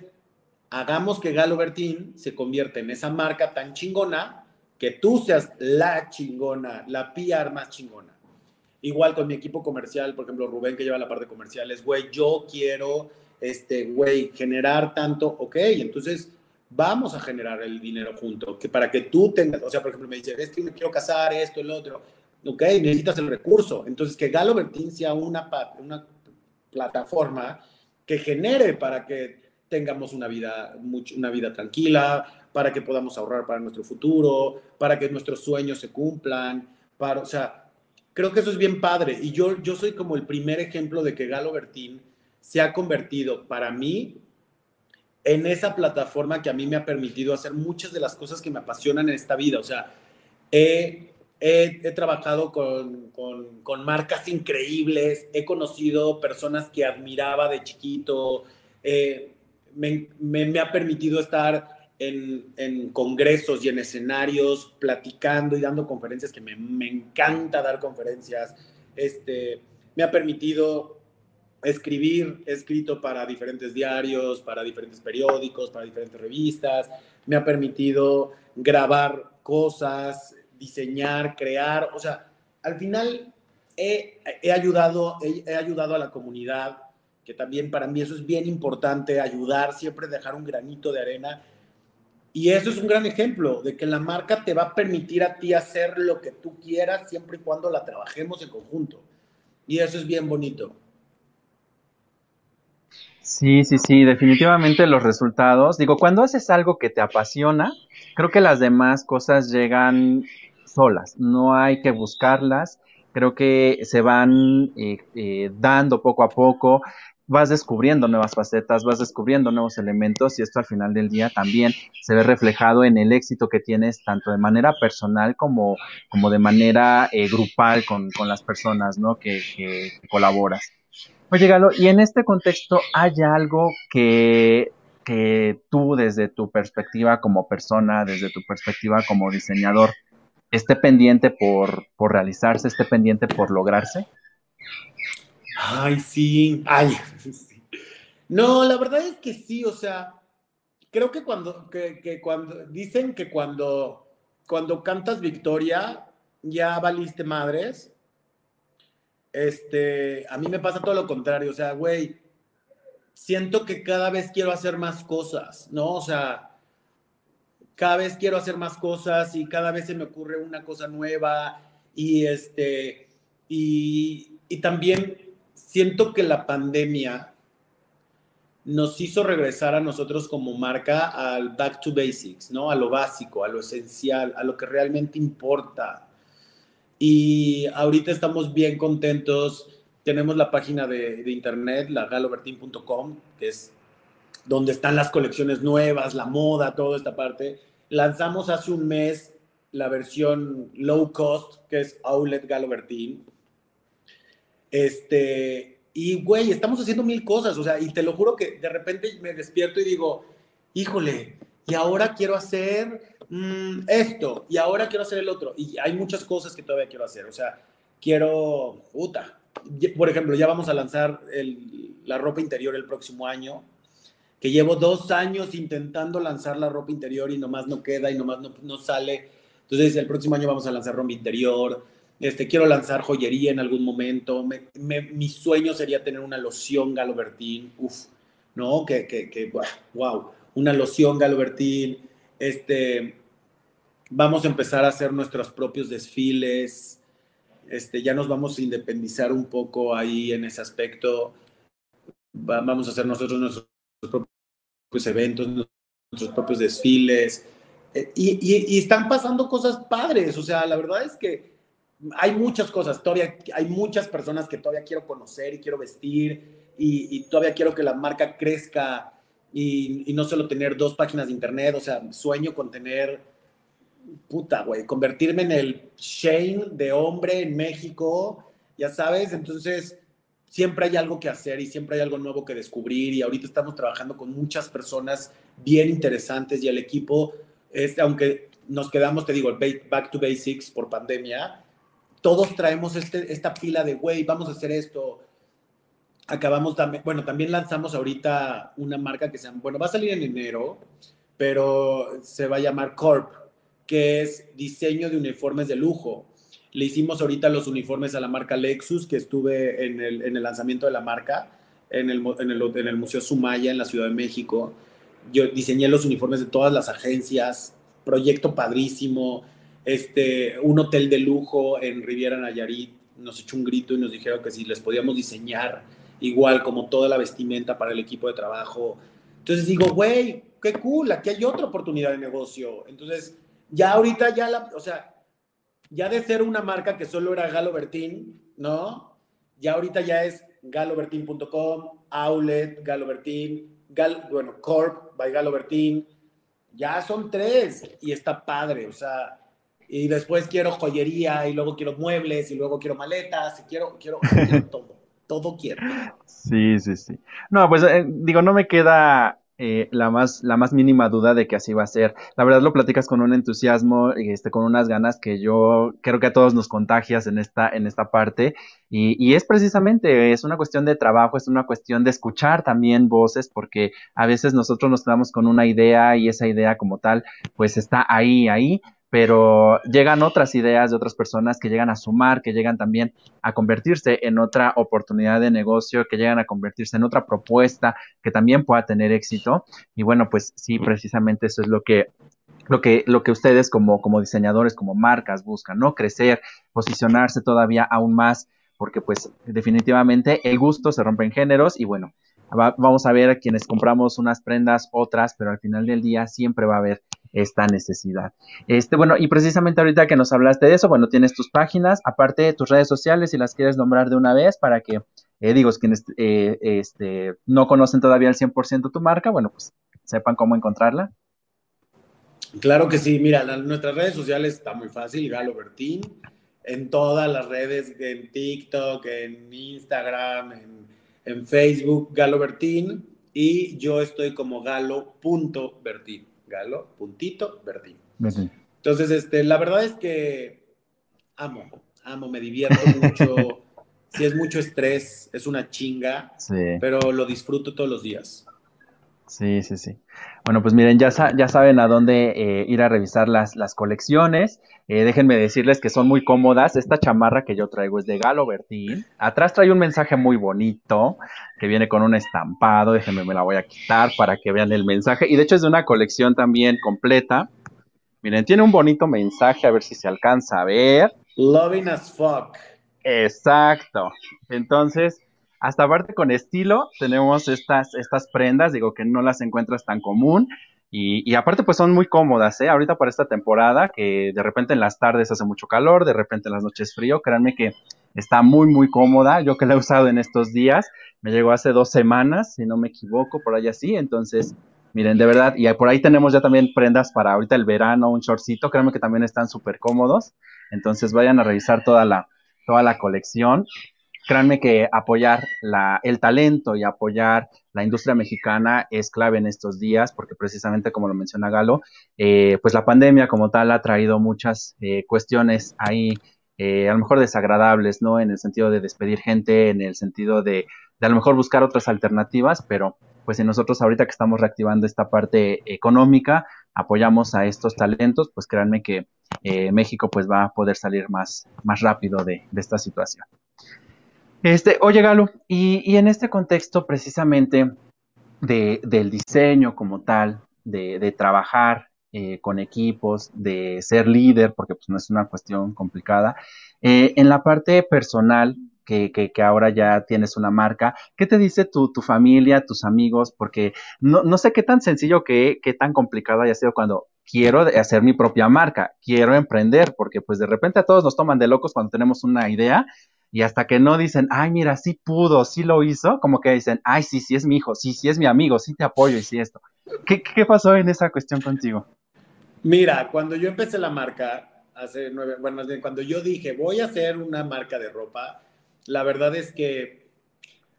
hagamos que Galo Bertín se convierta en esa marca tan chingona que tú seas la chingona, la PR más chingona. Igual con mi equipo comercial, por ejemplo, Rubén que lleva la parte comercial, es, güey, yo quiero este, güey, generar tanto, ok, entonces vamos a generar el dinero junto, que para que tú tengas, o sea, por ejemplo, me dice, es que me quiero casar, esto, el otro, ok, necesitas el recurso, entonces que Galo Bertín sea una, una plataforma que genere para que tengamos una vida, una vida tranquila, para que podamos ahorrar para nuestro futuro, para que nuestros sueños se cumplan, para, o sea, creo que eso es bien padre. Y yo, yo soy como el primer ejemplo de que Galo Bertín se ha convertido para mí en esa plataforma que a mí me ha permitido hacer muchas de las cosas que me apasionan en esta vida. O sea, he, he, trabajado con, con, marcas increíbles, he conocido personas que admiraba de chiquito, eh, me, me, ha permitido estar en, en, congresos y en escenarios platicando y dando conferencias, que me, me encanta dar conferencias, este, me ha permitido escribir, he escrito para diferentes diarios, para diferentes periódicos, para diferentes revistas, me ha permitido grabar cosas, diseñar, crear, o sea, al final he, ayudado, he, ayudado a la comunidad, que también para mí eso es bien importante, ayudar, siempre dejar un granito de arena. Y eso es un gran ejemplo de que la marca te va a permitir a ti hacer lo que tú quieras siempre y cuando la trabajemos en conjunto. Y eso es bien bonito. Sí, sí, sí, definitivamente los resultados. Digo, cuando haces algo que te apasiona, creo que las demás cosas llegan solas, no hay que buscarlas, creo que se van eh, eh, dando poco a poco, vas descubriendo nuevas facetas, vas descubriendo nuevos elementos y esto al final del día también se ve reflejado en el éxito que tienes tanto de manera personal como, como de manera eh, grupal con, con, las personas ¿no? que, que, colaboras. Oye, Galo, y en este contexto hay algo que, que tú desde tu perspectiva como persona, desde tu perspectiva como diseñador, esté pendiente por, por realizarse, esté pendiente por lograrse? Ay, sí. Ay, No, la verdad es que sí, o sea, creo que cuando, que, cuando dicen que cuando, cuando cantas victoria, ya valiste madres. Este, a mí me pasa todo lo contrario, o sea, güey, siento que cada vez quiero hacer más cosas, ¿no? O sea, cada vez quiero hacer más cosas y cada vez se me ocurre una cosa nueva y este y, y también siento que la pandemia nos hizo regresar a nosotros como marca al back to basics, ¿no? A lo básico, a lo esencial, a lo que realmente importa. Y ahorita estamos bien contentos. Tenemos la página de, internet, la galobertin.com, que es donde están las colecciones nuevas, la moda, toda esta parte. Lanzamos hace un mes la versión low cost, que es Outlet Galobertin. Este, y güey, estamos haciendo mil cosas, o sea, y te lo juro que de repente me despierto y digo, híjole, y ahora quiero hacer mm, esto, y ahora quiero hacer el otro. Y hay muchas cosas que todavía quiero hacer, o sea, quiero, puta, por ejemplo, ya vamos a lanzar la ropa interior el próximo año que llevo dos años intentando lanzar la ropa interior y nomás no queda y nomás no, sale. Entonces, el próximo año vamos a lanzar ropa interior. Este, quiero lanzar joyería en algún momento. mi sueño sería tener una loción Galo Bertín. Uf, ¿no? Que, que, que, wow, una loción Galo Bertín. Este, vamos a empezar a hacer nuestros propios desfiles. Este, ya nos vamos a independizar un poco ahí en ese aspecto. vamos a hacer nosotros nuestros propios eventos, nuestros propios desfiles. Eh, y, están pasando cosas padres, o sea, la verdad es que hay muchas cosas, todavía hay muchas personas que todavía quiero conocer y quiero vestir y, todavía quiero que la marca crezca y, no solo tener dos páginas de internet, o sea, sueño con tener, puta, güey, convertirme en el Shane de hombre en México, ya sabes, entonces siempre hay algo que hacer y siempre hay algo nuevo que descubrir y ahorita estamos trabajando con muchas personas bien interesantes y el equipo, este, aunque nos quedamos, te digo, back to basics por pandemia, todos traemos este, esta pila de, güey, vamos a hacer esto. Acabamos también, bueno, también lanzamos ahorita una marca que se llama, bueno, va a salir en enero, pero se va a llamar Corp, que es diseño de uniformes de lujo. Le hicimos ahorita los uniformes a la marca Lexus, que estuve en el, en el lanzamiento de la marca en el, en, el, en el Museo Sumaya en la Ciudad de México. Yo diseñé los uniformes de todas las agencias, proyecto padrísimo, este, un hotel de lujo en Riviera Nayarit, nos echó un grito y nos dijeron que si les podíamos diseñar igual como toda la vestimenta para el equipo de trabajo. Entonces digo, güey, qué cool, aquí hay otra oportunidad de negocio. Entonces, ya ahorita ya la, o sea, ya de ser una marca que solo era Galo Bertín, ¿no? Ya ahorita ya es galobertin.com, Outlet, Galo Bertín, Gal, bueno, Corp by Galo Bertín. Ya son tres y está padre, o sea, y después quiero joyería y luego quiero muebles y luego quiero maletas y quiero, quiero, quiero todo, todo quiero. Sí, sí, sí. No, pues eh, digo, no me queda eh, la, más, la más mínima duda de que así va a ser. La verdad lo platicas con un entusiasmo, este, con unas ganas que yo creo que a todos nos contagias en esta, en esta parte. Y, y es precisamente, es una cuestión de trabajo, es una cuestión de escuchar también voces, porque a veces nosotros nos quedamos con una idea y esa idea como tal, pues está ahí, ahí, pero llegan otras ideas de otras personas que llegan a sumar, que llegan también a convertirse en otra oportunidad de negocio, que llegan a convertirse en otra propuesta que también pueda tener éxito. Y bueno, pues sí, precisamente eso es lo que lo que, lo que ustedes como, como diseñadores, como marcas buscan, ¿no? Crecer, posicionarse todavía aún más, porque pues definitivamente el gusto se rompe en géneros y bueno, vamos a ver quienes compramos unas prendas, otras, pero al final del día siempre va a haber esta necesidad. Este, bueno, y precisamente ahorita que nos hablaste de eso, bueno, tienes tus páginas, aparte de tus redes sociales, si las quieres nombrar de una vez para que, eh, digo, quienes eh, este, no conocen todavía al 100% tu marca, bueno, pues sepan cómo encontrarla. Claro que sí, mira, nuestras redes sociales está muy fácil, Galo Bertín, en todas las redes, en TikTok, en Instagram, en, en Facebook, Galo Bertín, y yo estoy como galo.bertín. Galo, puntito, Verdín. Entonces, este, la verdad es que amo, amo, me divierto mucho. si es mucho estrés, es una chinga, pero lo disfruto todos los días. Sí, sí, sí. Bueno, pues miren, ya, ya saben a dónde eh, ir a revisar las, las colecciones. Eh, déjenme decirles que son muy cómodas. Esta chamarra que yo traigo es de Galo Bertín. Atrás trae un mensaje muy bonito que viene con un estampado. Déjenme, me la voy a quitar para que vean el mensaje. Y de hecho es de una colección también completa. Miren, tiene un bonito mensaje, a ver si se alcanza a ver. Loving as fuck. Exacto. Entonces, hasta aparte con estilo, tenemos estas, estas prendas, digo que no las encuentras tan común. Y, aparte, pues son muy cómodas, ¿eh? Ahorita para esta temporada, que de repente en las tardes hace mucho calor, de repente en las noches frío, créanme que está muy, muy cómoda. Yo que la he usado en estos días, me llegó hace dos semanas, si no me equivoco, por ahí así. Entonces, miren, de verdad, y por ahí tenemos ya también prendas para ahorita el verano, un shortcito, créanme que también están súper cómodos. Entonces, vayan a revisar toda la, toda la colección créanme que apoyar la, el talento y apoyar la industria mexicana es clave en estos días, porque precisamente como lo menciona Galo, eh, pues la pandemia como tal ha traído muchas eh, cuestiones ahí, eh, a lo mejor desagradables, ¿no? En el sentido de despedir gente, en el sentido de, de a lo mejor buscar otras alternativas, pero pues si nosotros ahorita que estamos reactivando esta parte económica, apoyamos a estos talentos, pues créanme que México pues va a poder salir más, más rápido de, de esta situación. Este, oye, Galo, y, en este contexto precisamente de, del diseño como tal, de, trabajar eh, con equipos, de ser líder, porque pues no es una cuestión complicada, eh, en la parte personal, que, que, ahora ya tienes una marca, ¿qué te dice tu, tu familia, tus amigos? Porque no, sé qué tan sencillo, qué, qué tan complicado haya sido cuando quiero hacer mi propia marca, quiero emprender, porque pues de repente a todos nos toman de locos cuando tenemos una idea y hasta que no dicen, ay, mira, sí pudo, sí lo hizo, como que dicen, ay, sí, sí es mi hijo, sí, sí es mi amigo, sí te apoyo y sí esto. ¿Qué, qué pasó en esa cuestión contigo? Mira, cuando yo empecé la marca, hace nueve, bueno, cuando yo dije, voy a hacer una marca de ropa, la verdad es que,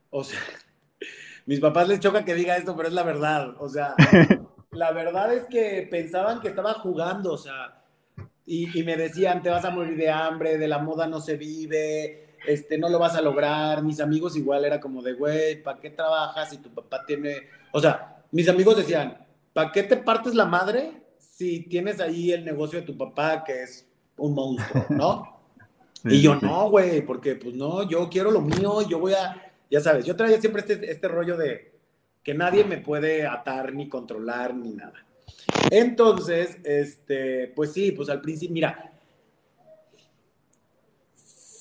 o sea, mis papás les choca que diga esto, pero es la verdad, o sea, la verdad es que pensaban que estaba jugando, o sea, y, y, me decían, te vas a morir de hambre, de la moda no se vive, este, no lo vas a lograr. Mis amigos igual era como de, güey, ¿para qué trabajas si tu papá tiene... O sea, mis amigos decían, ¿para qué te partes la madre si tienes ahí el negocio de tu papá que es un monstruo, ¿no? y yo no, güey, porque pues no, yo quiero lo mío, yo voy a, ya sabes, yo traía siempre este, este rollo de que nadie me puede atar ni controlar ni nada. Entonces, este, pues sí, pues al principio, mira,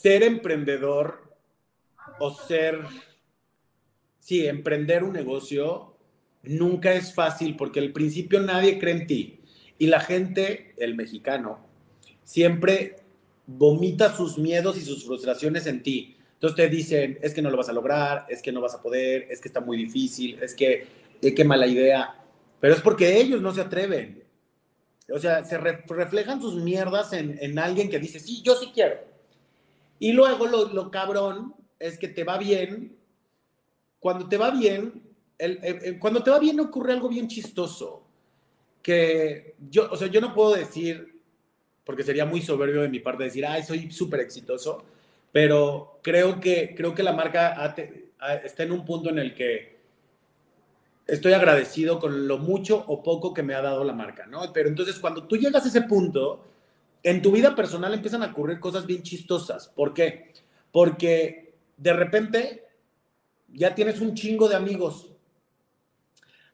ser emprendedor o ser, sí, emprender un negocio nunca es fácil porque al principio nadie cree en ti y la gente, el mexicano, siempre vomita sus miedos y sus frustraciones en ti. Entonces te dicen, es que no lo vas a lograr, es que no vas a poder, es que está muy difícil, es que, eh, qué mala idea. Pero es porque ellos no se atreven. O sea, se reflejan sus mierdas en, alguien que dice, sí, yo sí quiero. Y luego lo, cabrón es que te va bien. Cuando te va bien, cuando te va bien ocurre algo bien chistoso. Que yo, o sea, yo no puedo decir, porque sería muy soberbio de mi parte decir, ay, soy súper exitoso, pero creo que, creo que la marca está en un punto en el que estoy agradecido con lo mucho o poco que me ha dado la marca, ¿no? Pero entonces cuando tú llegas a ese punto, en tu vida personal empiezan a ocurrir cosas bien chistosas. ¿Por qué? Porque de repente ya tienes un chingo de amigos.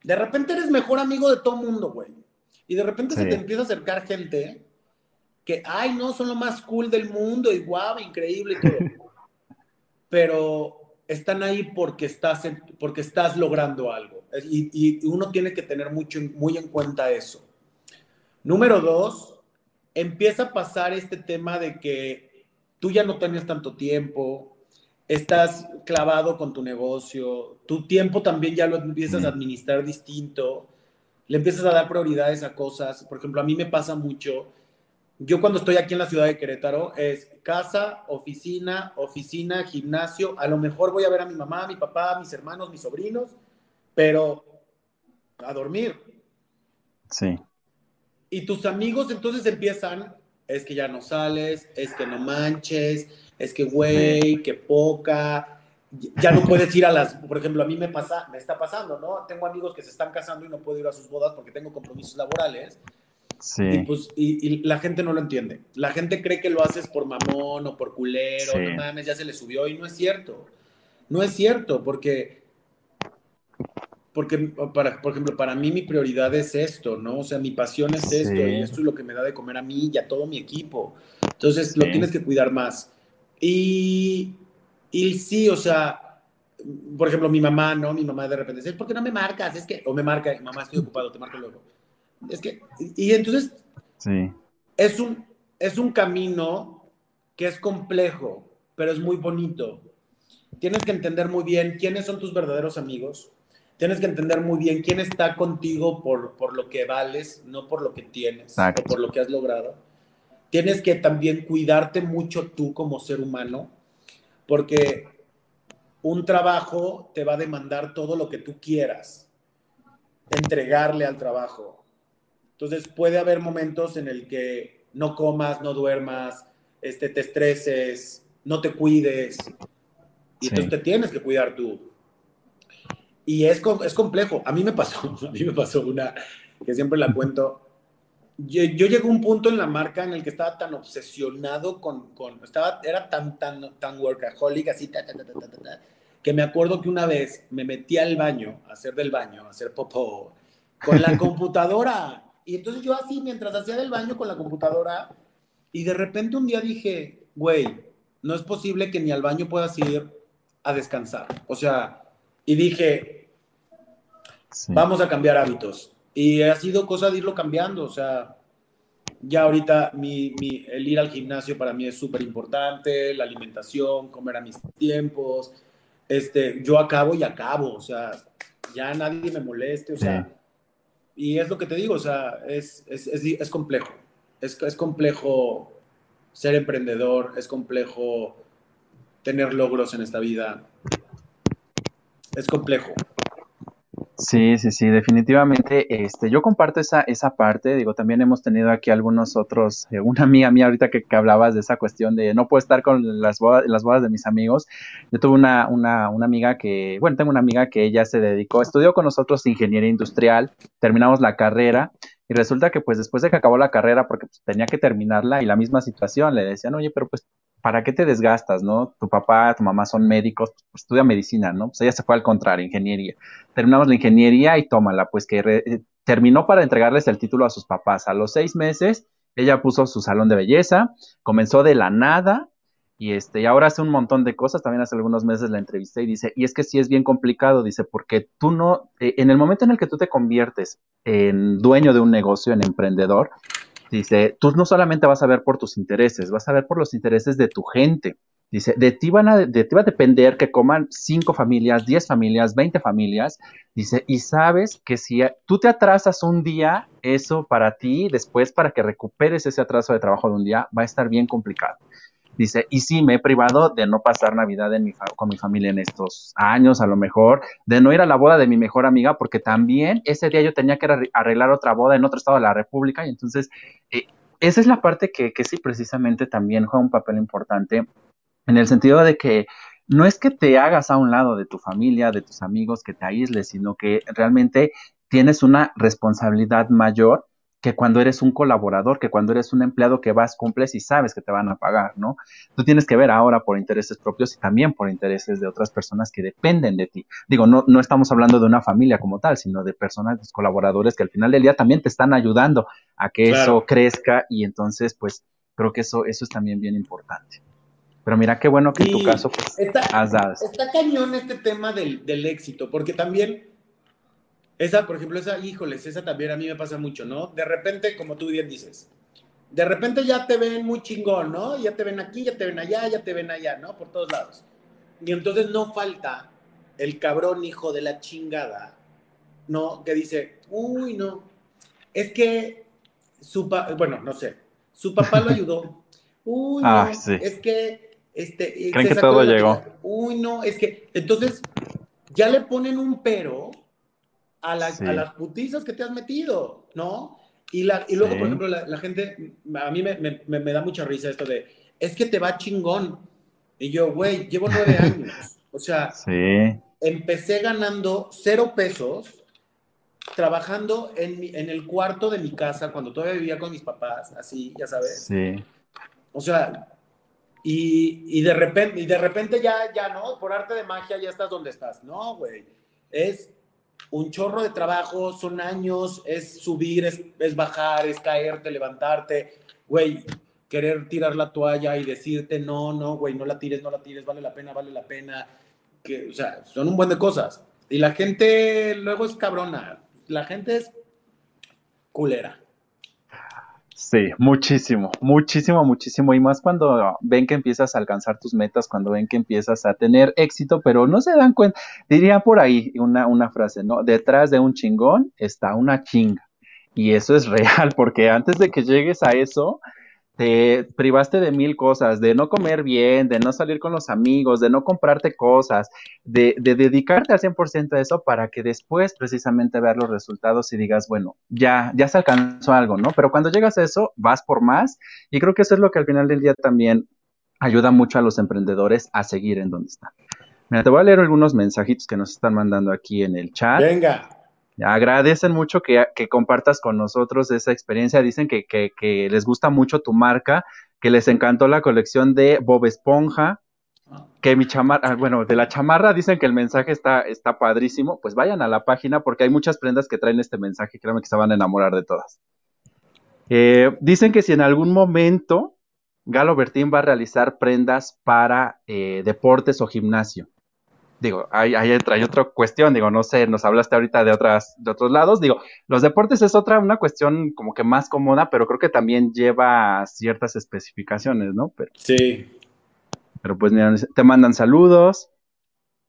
De repente eres mejor amigo de todo mundo, güey. Y de repente se te empieza a acercar gente que, ay, no, son lo más cool del mundo y guau, increíble y todo. Pero están ahí porque estás, porque estás logrando algo. Y, uno tiene que tener mucho, muy en cuenta eso. Número dos, empieza a pasar este tema de que tú ya no tienes tanto tiempo, estás clavado con tu negocio, tu tiempo también ya lo empiezas a administrar distinto, le empiezas a dar prioridades a cosas. Por ejemplo, a mí me pasa mucho yo cuando estoy aquí en la ciudad de Querétaro es casa, oficina, oficina, gimnasio. A lo mejor voy a ver a mi mamá, a mi papá, a mis hermanos, mis sobrinos, pero a dormir. Sí. Y tus amigos entonces empiezan, es que ya no sales, es que no manches, es que güey, que poca. Ya no puedes ir a las, por ejemplo, a mí me pasa, me está pasando, ¿no? Tengo amigos que se están casando y no puedo ir a sus bodas porque tengo compromisos laborales y, pues, y, la gente no lo entiende. La gente cree que lo haces por mamón o por culero, no mames, ya se le subió y no es cierto. No es cierto, porque, porque para, por ejemplo, para mí mi prioridad es esto, ¿no? O sea, mi pasión es esto y esto es lo que me da de comer a mí y a todo mi equipo. Entonces, lo tienes que cuidar más. Y, y sí, o sea, por ejemplo, mi mamá, ¿no? Mi mamá de repente dice, ¿por qué no me marcas? Es que, o me marca, mamá, estoy ocupado, te marco luego es que, y entonces, sí. es, un, es un camino que es complejo, pero es muy bonito. Tienes que entender muy bien quiénes son tus verdaderos amigos. Tienes que entender muy bien quién está contigo por, por lo que vales, no por lo que tienes, o por lo que has logrado. Tienes que también cuidarte mucho tú como ser humano, porque un trabajo te va a demandar todo lo que tú quieras entregarle al trabajo. Entonces puede haber momentos en el que no comas, no duermas, este, te estreses, no te cuides. Y entonces te tienes que cuidar tú. Y es, es complejo. A mí me pasó, a mí me pasó una que siempre la cuento. Yo, yo llegué a un punto en la marca en el que estaba tan obsesionado con, con estaba, era tan, tan, tan workaholic, así, ta, ta, ta, que me acuerdo que una vez me metí al baño, a hacer del baño, a hacer popó, con la computadora. Y entonces yo así, mientras hacía del baño con la computadora, y de repente un día dije, güey, no es posible que ni al baño puedas ir a descansar. O sea, y dije, vamos a cambiar hábitos. Y ha sido cosa de irlo cambiando. O sea, ya ahorita mi, mi, el ir al gimnasio para mí es súper importante, la alimentación, comer a mis tiempos. Este, yo acabo y acabo, o sea, ya nadie me moleste, o sea, y es lo que te digo, o sea, es, es, es, complejo. Es, es complejo ser emprendedor, es complejo tener logros en esta vida. Es complejo. Sí, sí, sí, definitivamente. Este, yo comparto esa, esa parte. Digo, también hemos tenido aquí algunos otros, eh, una amiga mía ahorita que, hablabas de esa cuestión de no puedo estar con las bodas, las bodas de mis amigos. Yo tuve una, una, una amiga que, bueno, tengo una amiga que ella se dedicó, estudió con nosotros ingeniería industrial, terminamos la carrera y resulta que pues después de que acabó la carrera, porque pues, tenía que terminarla y la misma situación, le decían, oye, pero pues ¿para qué te desgastas, no? Tu papá, tu mamá son médicos, pues estudia medicina, ¿no? Pues ella se fue al contrario, ingeniería. Terminamos la ingeniería y tómala, pues que eh, terminó para entregarles el título a sus papás. A los seis meses, ella puso su salón de belleza, comenzó de la nada y este, y ahora hace un montón de cosas. También hace algunos meses la entrevisté y dice, y es que sí es bien complicado, dice, porque tú no, eh, en el momento en el que tú te conviertes en dueño de un negocio, en emprendedor, Dice, tú no solamente vas a ver por tus intereses, vas a ver por los intereses de tu gente. Dice, de ti, van a, de ti va a depender que coman cinco familias, diez familias, veinte familias. Dice, y sabes que si tú te atrasas un día, eso para ti, después para que recuperes ese atraso de trabajo de un día, va a estar bien complicado. Dice, y sí, me he privado de no pasar Navidad con mi familia en estos años, a lo mejor, de no ir a la boda de mi mejor amiga, porque también ese día yo tenía que arreglar otra boda en otro estado de la República, y entonces eh, esa es la parte que, que sí precisamente también juega un papel importante en el sentido de que no es que te hagas a un lado de tu familia, de tus amigos, que te aísles, sino que realmente tienes una responsabilidad mayor que cuando eres un colaborador, que cuando eres un empleado que vas, cumples y sabes que te van a pagar, ¿no? Tú tienes que ver ahora por intereses propios y también por intereses de otras personas que dependen de ti. Digo, no, no estamos hablando de una familia como tal, sino de personas, de colaboradores que al final del día también te están ayudando a que eso crezca y entonces, pues, creo que eso, eso es también bien importante. Pero mira qué bueno que en tu caso pues, está, has dado. Está cañón este tema del, del, éxito, porque también, esa, por ejemplo, esa, híjoles, esa también a mí me pasa mucho, ¿no? De repente, como tú bien dices, de repente ya te ven muy chingón, ¿no? Ya te ven aquí, ya te ven allá, ya te ven allá, ¿no? Por todos lados. Y entonces no falta el cabrón hijo de la chingada, ¿no? Que dice, uy, no, es que su, bueno, no sé, su papá lo ayudó. Uy, ah, no, es que este, Creen que todo llegó. Uy, no, es que entonces ya le ponen un pero a las, a las putizas que te has metido, ¿no? Y, la, y luego, por ejemplo, la, gente, a mí me, me, me, da mucha risa esto de, es que te va chingón. Y yo, güey, llevo nueve años. O sea, empecé ganando cero pesos trabajando en, en el cuarto de mi casa cuando todavía vivía con mis papás, así, ya sabes. Sí. O sea, y, de repente, y de repente ya, ya, ¿no? Por arte de magia ya estás donde estás. No, güey. Es un chorro de trabajo, son años, es subir, es, es bajar, es caerte, levantarte. Güey, querer tirar la toalla y decirte, no, no, güey, no la tires, no la tires, vale la pena, vale la pena. Que, o sea, son un buen de cosas. Y la gente luego es cabrona. La gente es culera. Sí, muchísimo, muchísimo, muchísimo. Y más cuando ven que empiezas a alcanzar tus metas, cuando ven que empiezas a tener éxito, pero no se dan cuenta. Diría por ahí una, una frase, ¿no? Detrás de un chingón está una chinga. Y eso es real, porque antes de que llegues a eso, te privaste de mil cosas, de no comer bien, de no salir con los amigos, de no comprarte cosas, de, dedicarte al 100% a eso para que después precisamente veas los resultados y digas, bueno, ya, ya se alcanzó algo, ¿no? Pero cuando llegas a eso, vas por más y creo que eso es lo que al final del día también ayuda mucho a los emprendedores a seguir en donde están. Mira, te voy a leer algunos mensajitos que nos están mandando aquí en el chat. Venga. Agradecen mucho que, compartas con nosotros esa experiencia. Dicen que, les gusta mucho tu marca, que les encantó la colección de Bob Esponja, que mi chamarra, ah, bueno, de la chamarra dicen que el mensaje está, está padrísimo. Pues vayan a la página porque hay muchas prendas que traen este mensaje. Créanme que se van a enamorar de todas. Eh, dicen que si en algún momento Galo Bertín va a realizar prendas para eh, deportes o gimnasio digo, hay, hay, hay, otra cuestión, digo, no sé, nos hablaste ahorita de otras, de otros lados, digo, los deportes es otra, una cuestión como que más cómoda, pero creo que también lleva ciertas especificaciones, ¿no? Pero, sí. Pero pues mira, te mandan saludos,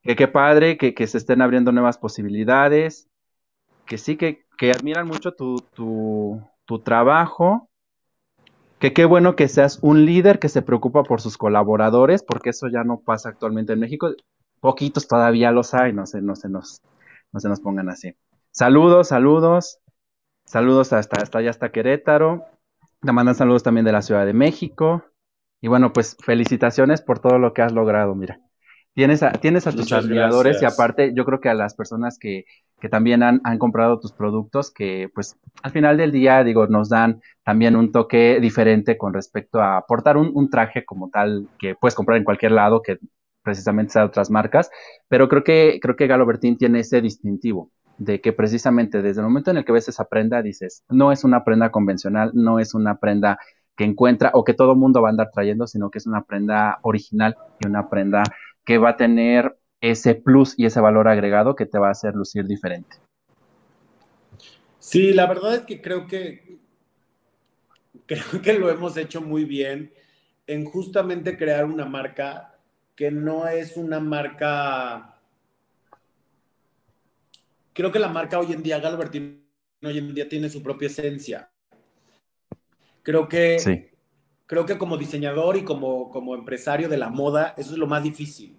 que qué padre, que, que se estén abriendo nuevas posibilidades, que sí, que, que admiran mucho tu, tu, tu trabajo, que qué bueno que seas un líder que se preocupa por sus colaboradores, porque eso ya no pasa actualmente en México poquitos todavía los hay, no se, no se nos, no se nos pongan así. Saludos, saludos, saludos hasta, hasta allá, hasta Querétaro. Te mandan saludos también de la Ciudad de México. Y bueno, pues felicitaciones por todo lo que has logrado, mira. Tienes a, tienes a tus admiradores y aparte yo creo que a las personas que, que también han, han, comprado tus productos, que pues al final del día, digo, nos dan también un toque diferente con respecto a aportar un, un traje como tal que puedes comprar en cualquier lado, que precisamente a otras marcas, pero creo que, creo que Galo Bertín tiene ese distintivo de que precisamente desde el momento en el que ves esa prenda dices, no es una prenda convencional, no es una prenda que encuentra o que todo mundo va a andar trayendo, sino que es una prenda original y una prenda que va a tener ese plus y ese valor agregado que te va a hacer lucir diferente. Sí, la verdad es que creo que creo que lo hemos hecho muy bien en justamente crear una marca que no es una marca... Creo que la marca hoy en día, Galbertino, hoy en día tiene su propia esencia. Creo que, creo que como diseñador y como, como empresario de la moda, eso es lo más difícil.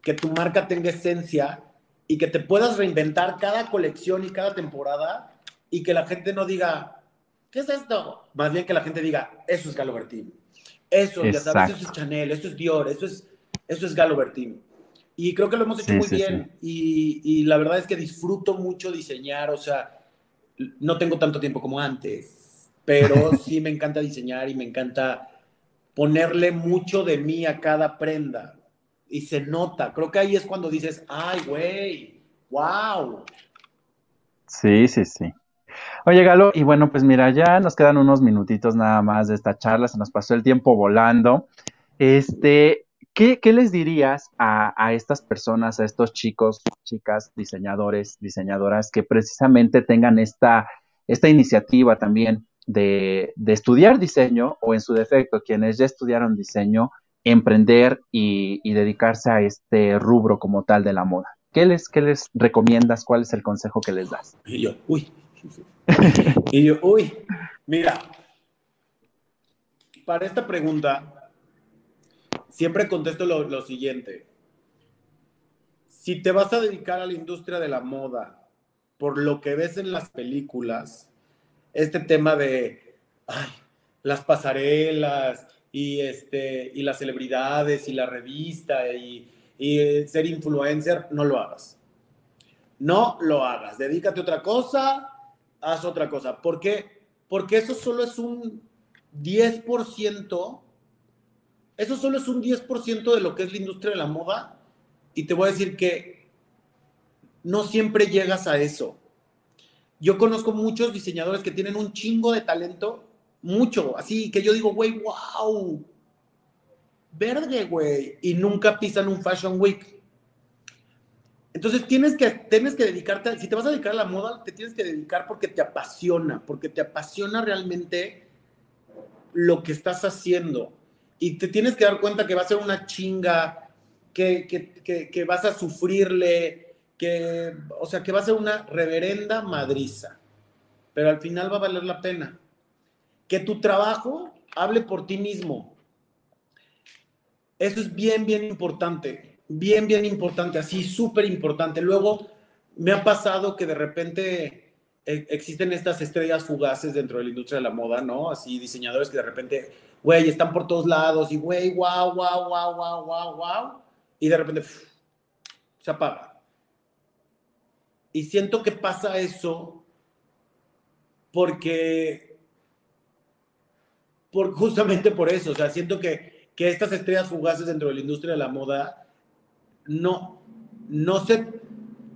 Que tu marca tenga esencia y que te puedas reinventar cada colección y cada temporada y que la gente no diga, ¿qué es esto? Más bien que la gente diga, eso es Galo Eso, ya sabes, eso es Chanel, eso es Dior, eso es, eso es Galo Y creo que lo hemos hecho muy bien. Y, y, la verdad es que disfruto mucho diseñar, o sea, no tengo tanto tiempo como antes, pero sí me encanta diseñar y me encanta ponerle mucho de mí a cada prenda y se nota. Creo que ahí es cuando dices, ay, güey, wow. Sí, sí, sí. Oye, Galo, y bueno, pues mira, ya nos quedan unos minutitos nada más de esta charla, se nos pasó el tiempo volando. Este, ¿qué, les dirías a, estas personas, a estos chicos, chicas, diseñadores, diseñadoras, que precisamente tengan esta, esta iniciativa también de, de estudiar diseño o en su defecto, quienes ya estudiaron diseño, emprender y, dedicarse a este rubro como tal de la moda? ¿Qué les, ¿Qué les recomiendas? ¿Cuál es el consejo que les das? Yo, uy. y yo, uy. Mira, para esta pregunta, siempre contesto lo, siguiente. Si te vas a dedicar a la industria de la moda por lo que ves en las películas, este tema de las pasarelas y, este, y las celebridades y la revista y, y ser influencer, no lo hagas. No lo hagas. Dedícate a otra cosa, haz otra cosa. ¿Por qué? Porque eso solo es un 10%. Eso solo es un 10% de lo que es la industria de la moda. Y te voy a decir que no siempre llegas a eso. Yo conozco muchos diseñadores que tienen un chingo de talento mucho, así que yo digo, güey, wow, verde, güey, y nunca pisan un Fashion Week. Entonces tienes que, tienes que dedicarte, si te vas a dedicar a la moda, te tienes que dedicar porque te apasiona, porque te apasiona realmente lo que estás haciendo. Y te tienes que dar cuenta que va a ser una chinga, que, que, que vas a sufrirle, que, o sea, que va a ser una reverenda madriza. Pero al final va a valer la pena que tu trabajo hable por ti mismo. Eso es bien, bien importante, bien, bien importante, así súper importante. Luego, me ha pasado que de repente eh, existen estas estrellas fugaces dentro de la industria de la moda, ¿no? Así diseñadores que de repente, güey, están por todos lados y, güey, wow, wow, wow, wow, wow, wow, y de repente se apaga. Y siento que pasa eso porque por, justamente por eso. O sea, siento que, que estas estrellas fugaces dentro de la industria de la moda no, no se,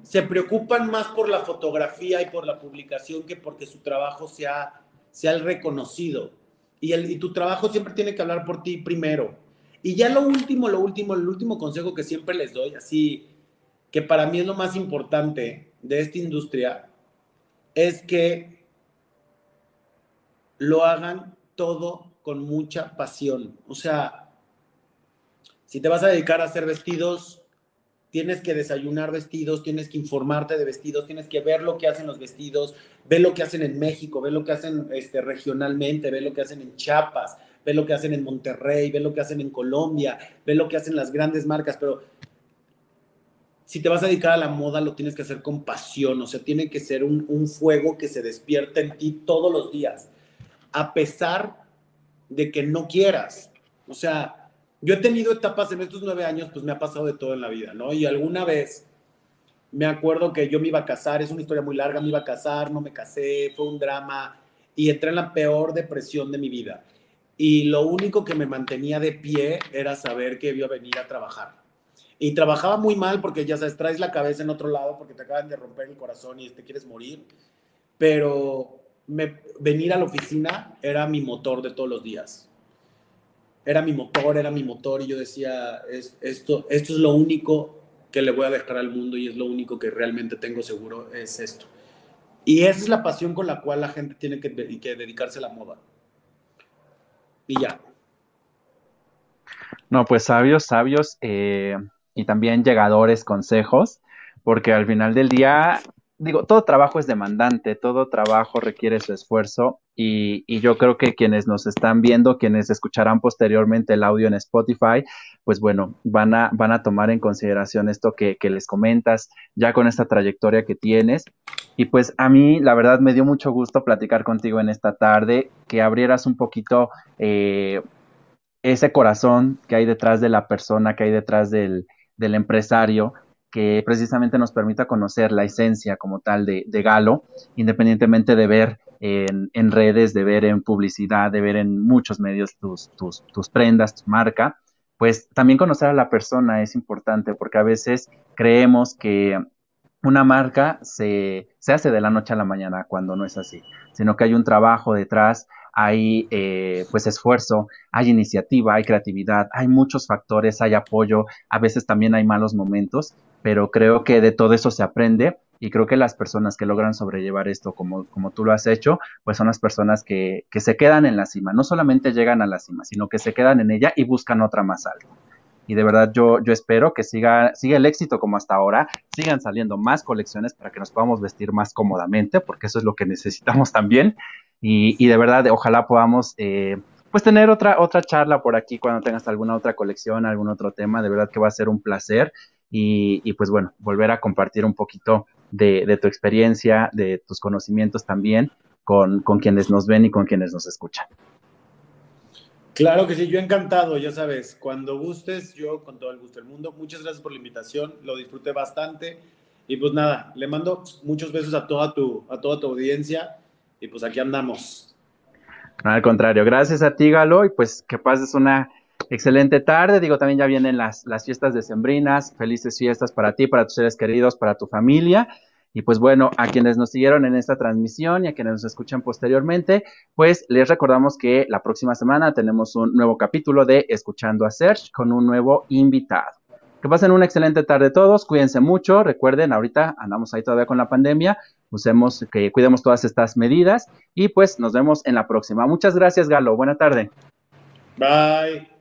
se preocupan más por la fotografía y por la publicación que porque su trabajo sea, sea el reconocido. Y, el, y tu trabajo siempre tiene que hablar por ti primero. Y ya lo último, lo último, el último consejo que siempre les doy, así que para mí es lo más importante de esta industria, es que lo hagan todo con mucha pasión. O sea, si te vas a dedicar a hacer vestidos, tienes que desayunar vestidos, tienes que informarte de vestidos, tienes que ver lo que hacen los vestidos, ver lo que hacen en México, ver lo que hacen este, regionalmente, ver lo que hacen en Chiapas, ver lo que hacen en Monterrey, ver lo que hacen en Colombia, ver lo que hacen las grandes marcas, pero si te vas a dedicar a la moda, lo tienes que hacer con pasión, o sea, tiene que ser un, un fuego que se despierta en ti todos los días a pesar de que no quieras. O sea, yo he tenido etapas en estos nueve años, pues me ha pasado de todo en la vida, ¿no? Y alguna vez me acuerdo que yo me iba a casar, es una historia muy larga, me iba a casar, no me casé, fue un drama y entré en la peor depresión de mi vida. Y lo único que me mantenía de pie era saber que iba a venir a trabajar. Y trabajaba muy mal porque ya sabes, traes la cabeza en otro lado porque te acaban de romper el corazón y te quieres morir. Pero venir a la oficina era mi motor de todos los días. Era mi motor, era mi motor y yo decía, es, esto, esto es lo único que le voy a dejar al mundo y es lo único que realmente tengo seguro es esto. Y esa es la pasión con la cual la gente tiene que, dedicarse a la moda. Y ya. No, pues sabios, sabios eh, y también llegadores consejos, porque al final del día digo, todo trabajo es demandante, todo trabajo requiere su esfuerzo y, yo creo que quienes nos están viendo, quienes escucharán posteriormente el audio en Spotify, pues bueno, van a, van a tomar en consideración esto que, les comentas ya con esta trayectoria que tienes. Y pues a mí, la verdad, me dio mucho gusto platicar contigo en esta tarde, que abrieras un poquito eh, ese corazón que hay detrás de la persona, que hay detrás del, del empresario que precisamente nos permita conocer la esencia como tal de, Galo, independientemente de ver en, redes, de ver en publicidad, de ver en muchos medios tus, tus, tus prendas, tu marca, pues también conocer a la persona es importante porque a veces creemos que una marca se, se, hace de la noche a la mañana cuando no es así, sino que hay un trabajo detrás, hay eh, pues esfuerzo, hay iniciativa, hay creatividad, hay muchos factores, hay apoyo, a veces también hay malos momentos, pero creo que de todo eso se aprende y creo que las personas que logran sobrellevar esto como, como tú lo has hecho, pues son las personas que, que se quedan en la cima, no solamente llegan a la cima, sino que se quedan en ella y buscan otra más alta y de verdad yo, yo espero que siga, siga el éxito como hasta ahora, sigan saliendo más colecciones para que nos podamos vestir más cómodamente, porque eso es lo que necesitamos también. Y, de verdad, ojalá podamos eh, pues tener otra, otra charla por aquí cuando tengas alguna otra colección, algún otro tema. De verdad que va a ser un placer. Y, pues bueno, volver a compartir un poquito de, tu experiencia, de tus conocimientos también con, con quienes nos ven y con quienes nos escuchan. Claro que sí, yo encantado, ya sabes, cuando gustes, yo con todo el gusto del mundo. Muchas gracias por la invitación, lo disfruté bastante. Y pues nada, le mando muchos besos a toda tu, a toda tu audiencia y pues aquí andamos. Al contrario, gracias a ti, Galo, y pues que pases una excelente tarde. Digo, también ya vienen las, las fiestas decembrinas. Felices fiestas para ti, para tus seres queridos, para tu familia. Y pues bueno, a quienes nos siguieron en esta transmisión y a quienes nos escuchan posteriormente, pues les recordamos que la próxima semana tenemos un nuevo capítulo de Escuchando a Search con un nuevo invitado. Que pasen una excelente tarde todos, cuídense mucho, recuerden, ahorita andamos ahí todavía con la pandemia, usemos, que cuidemos todas estas medidas y pues nos vemos en la próxima. Muchas gracias, Galo, buena tarde. Bye.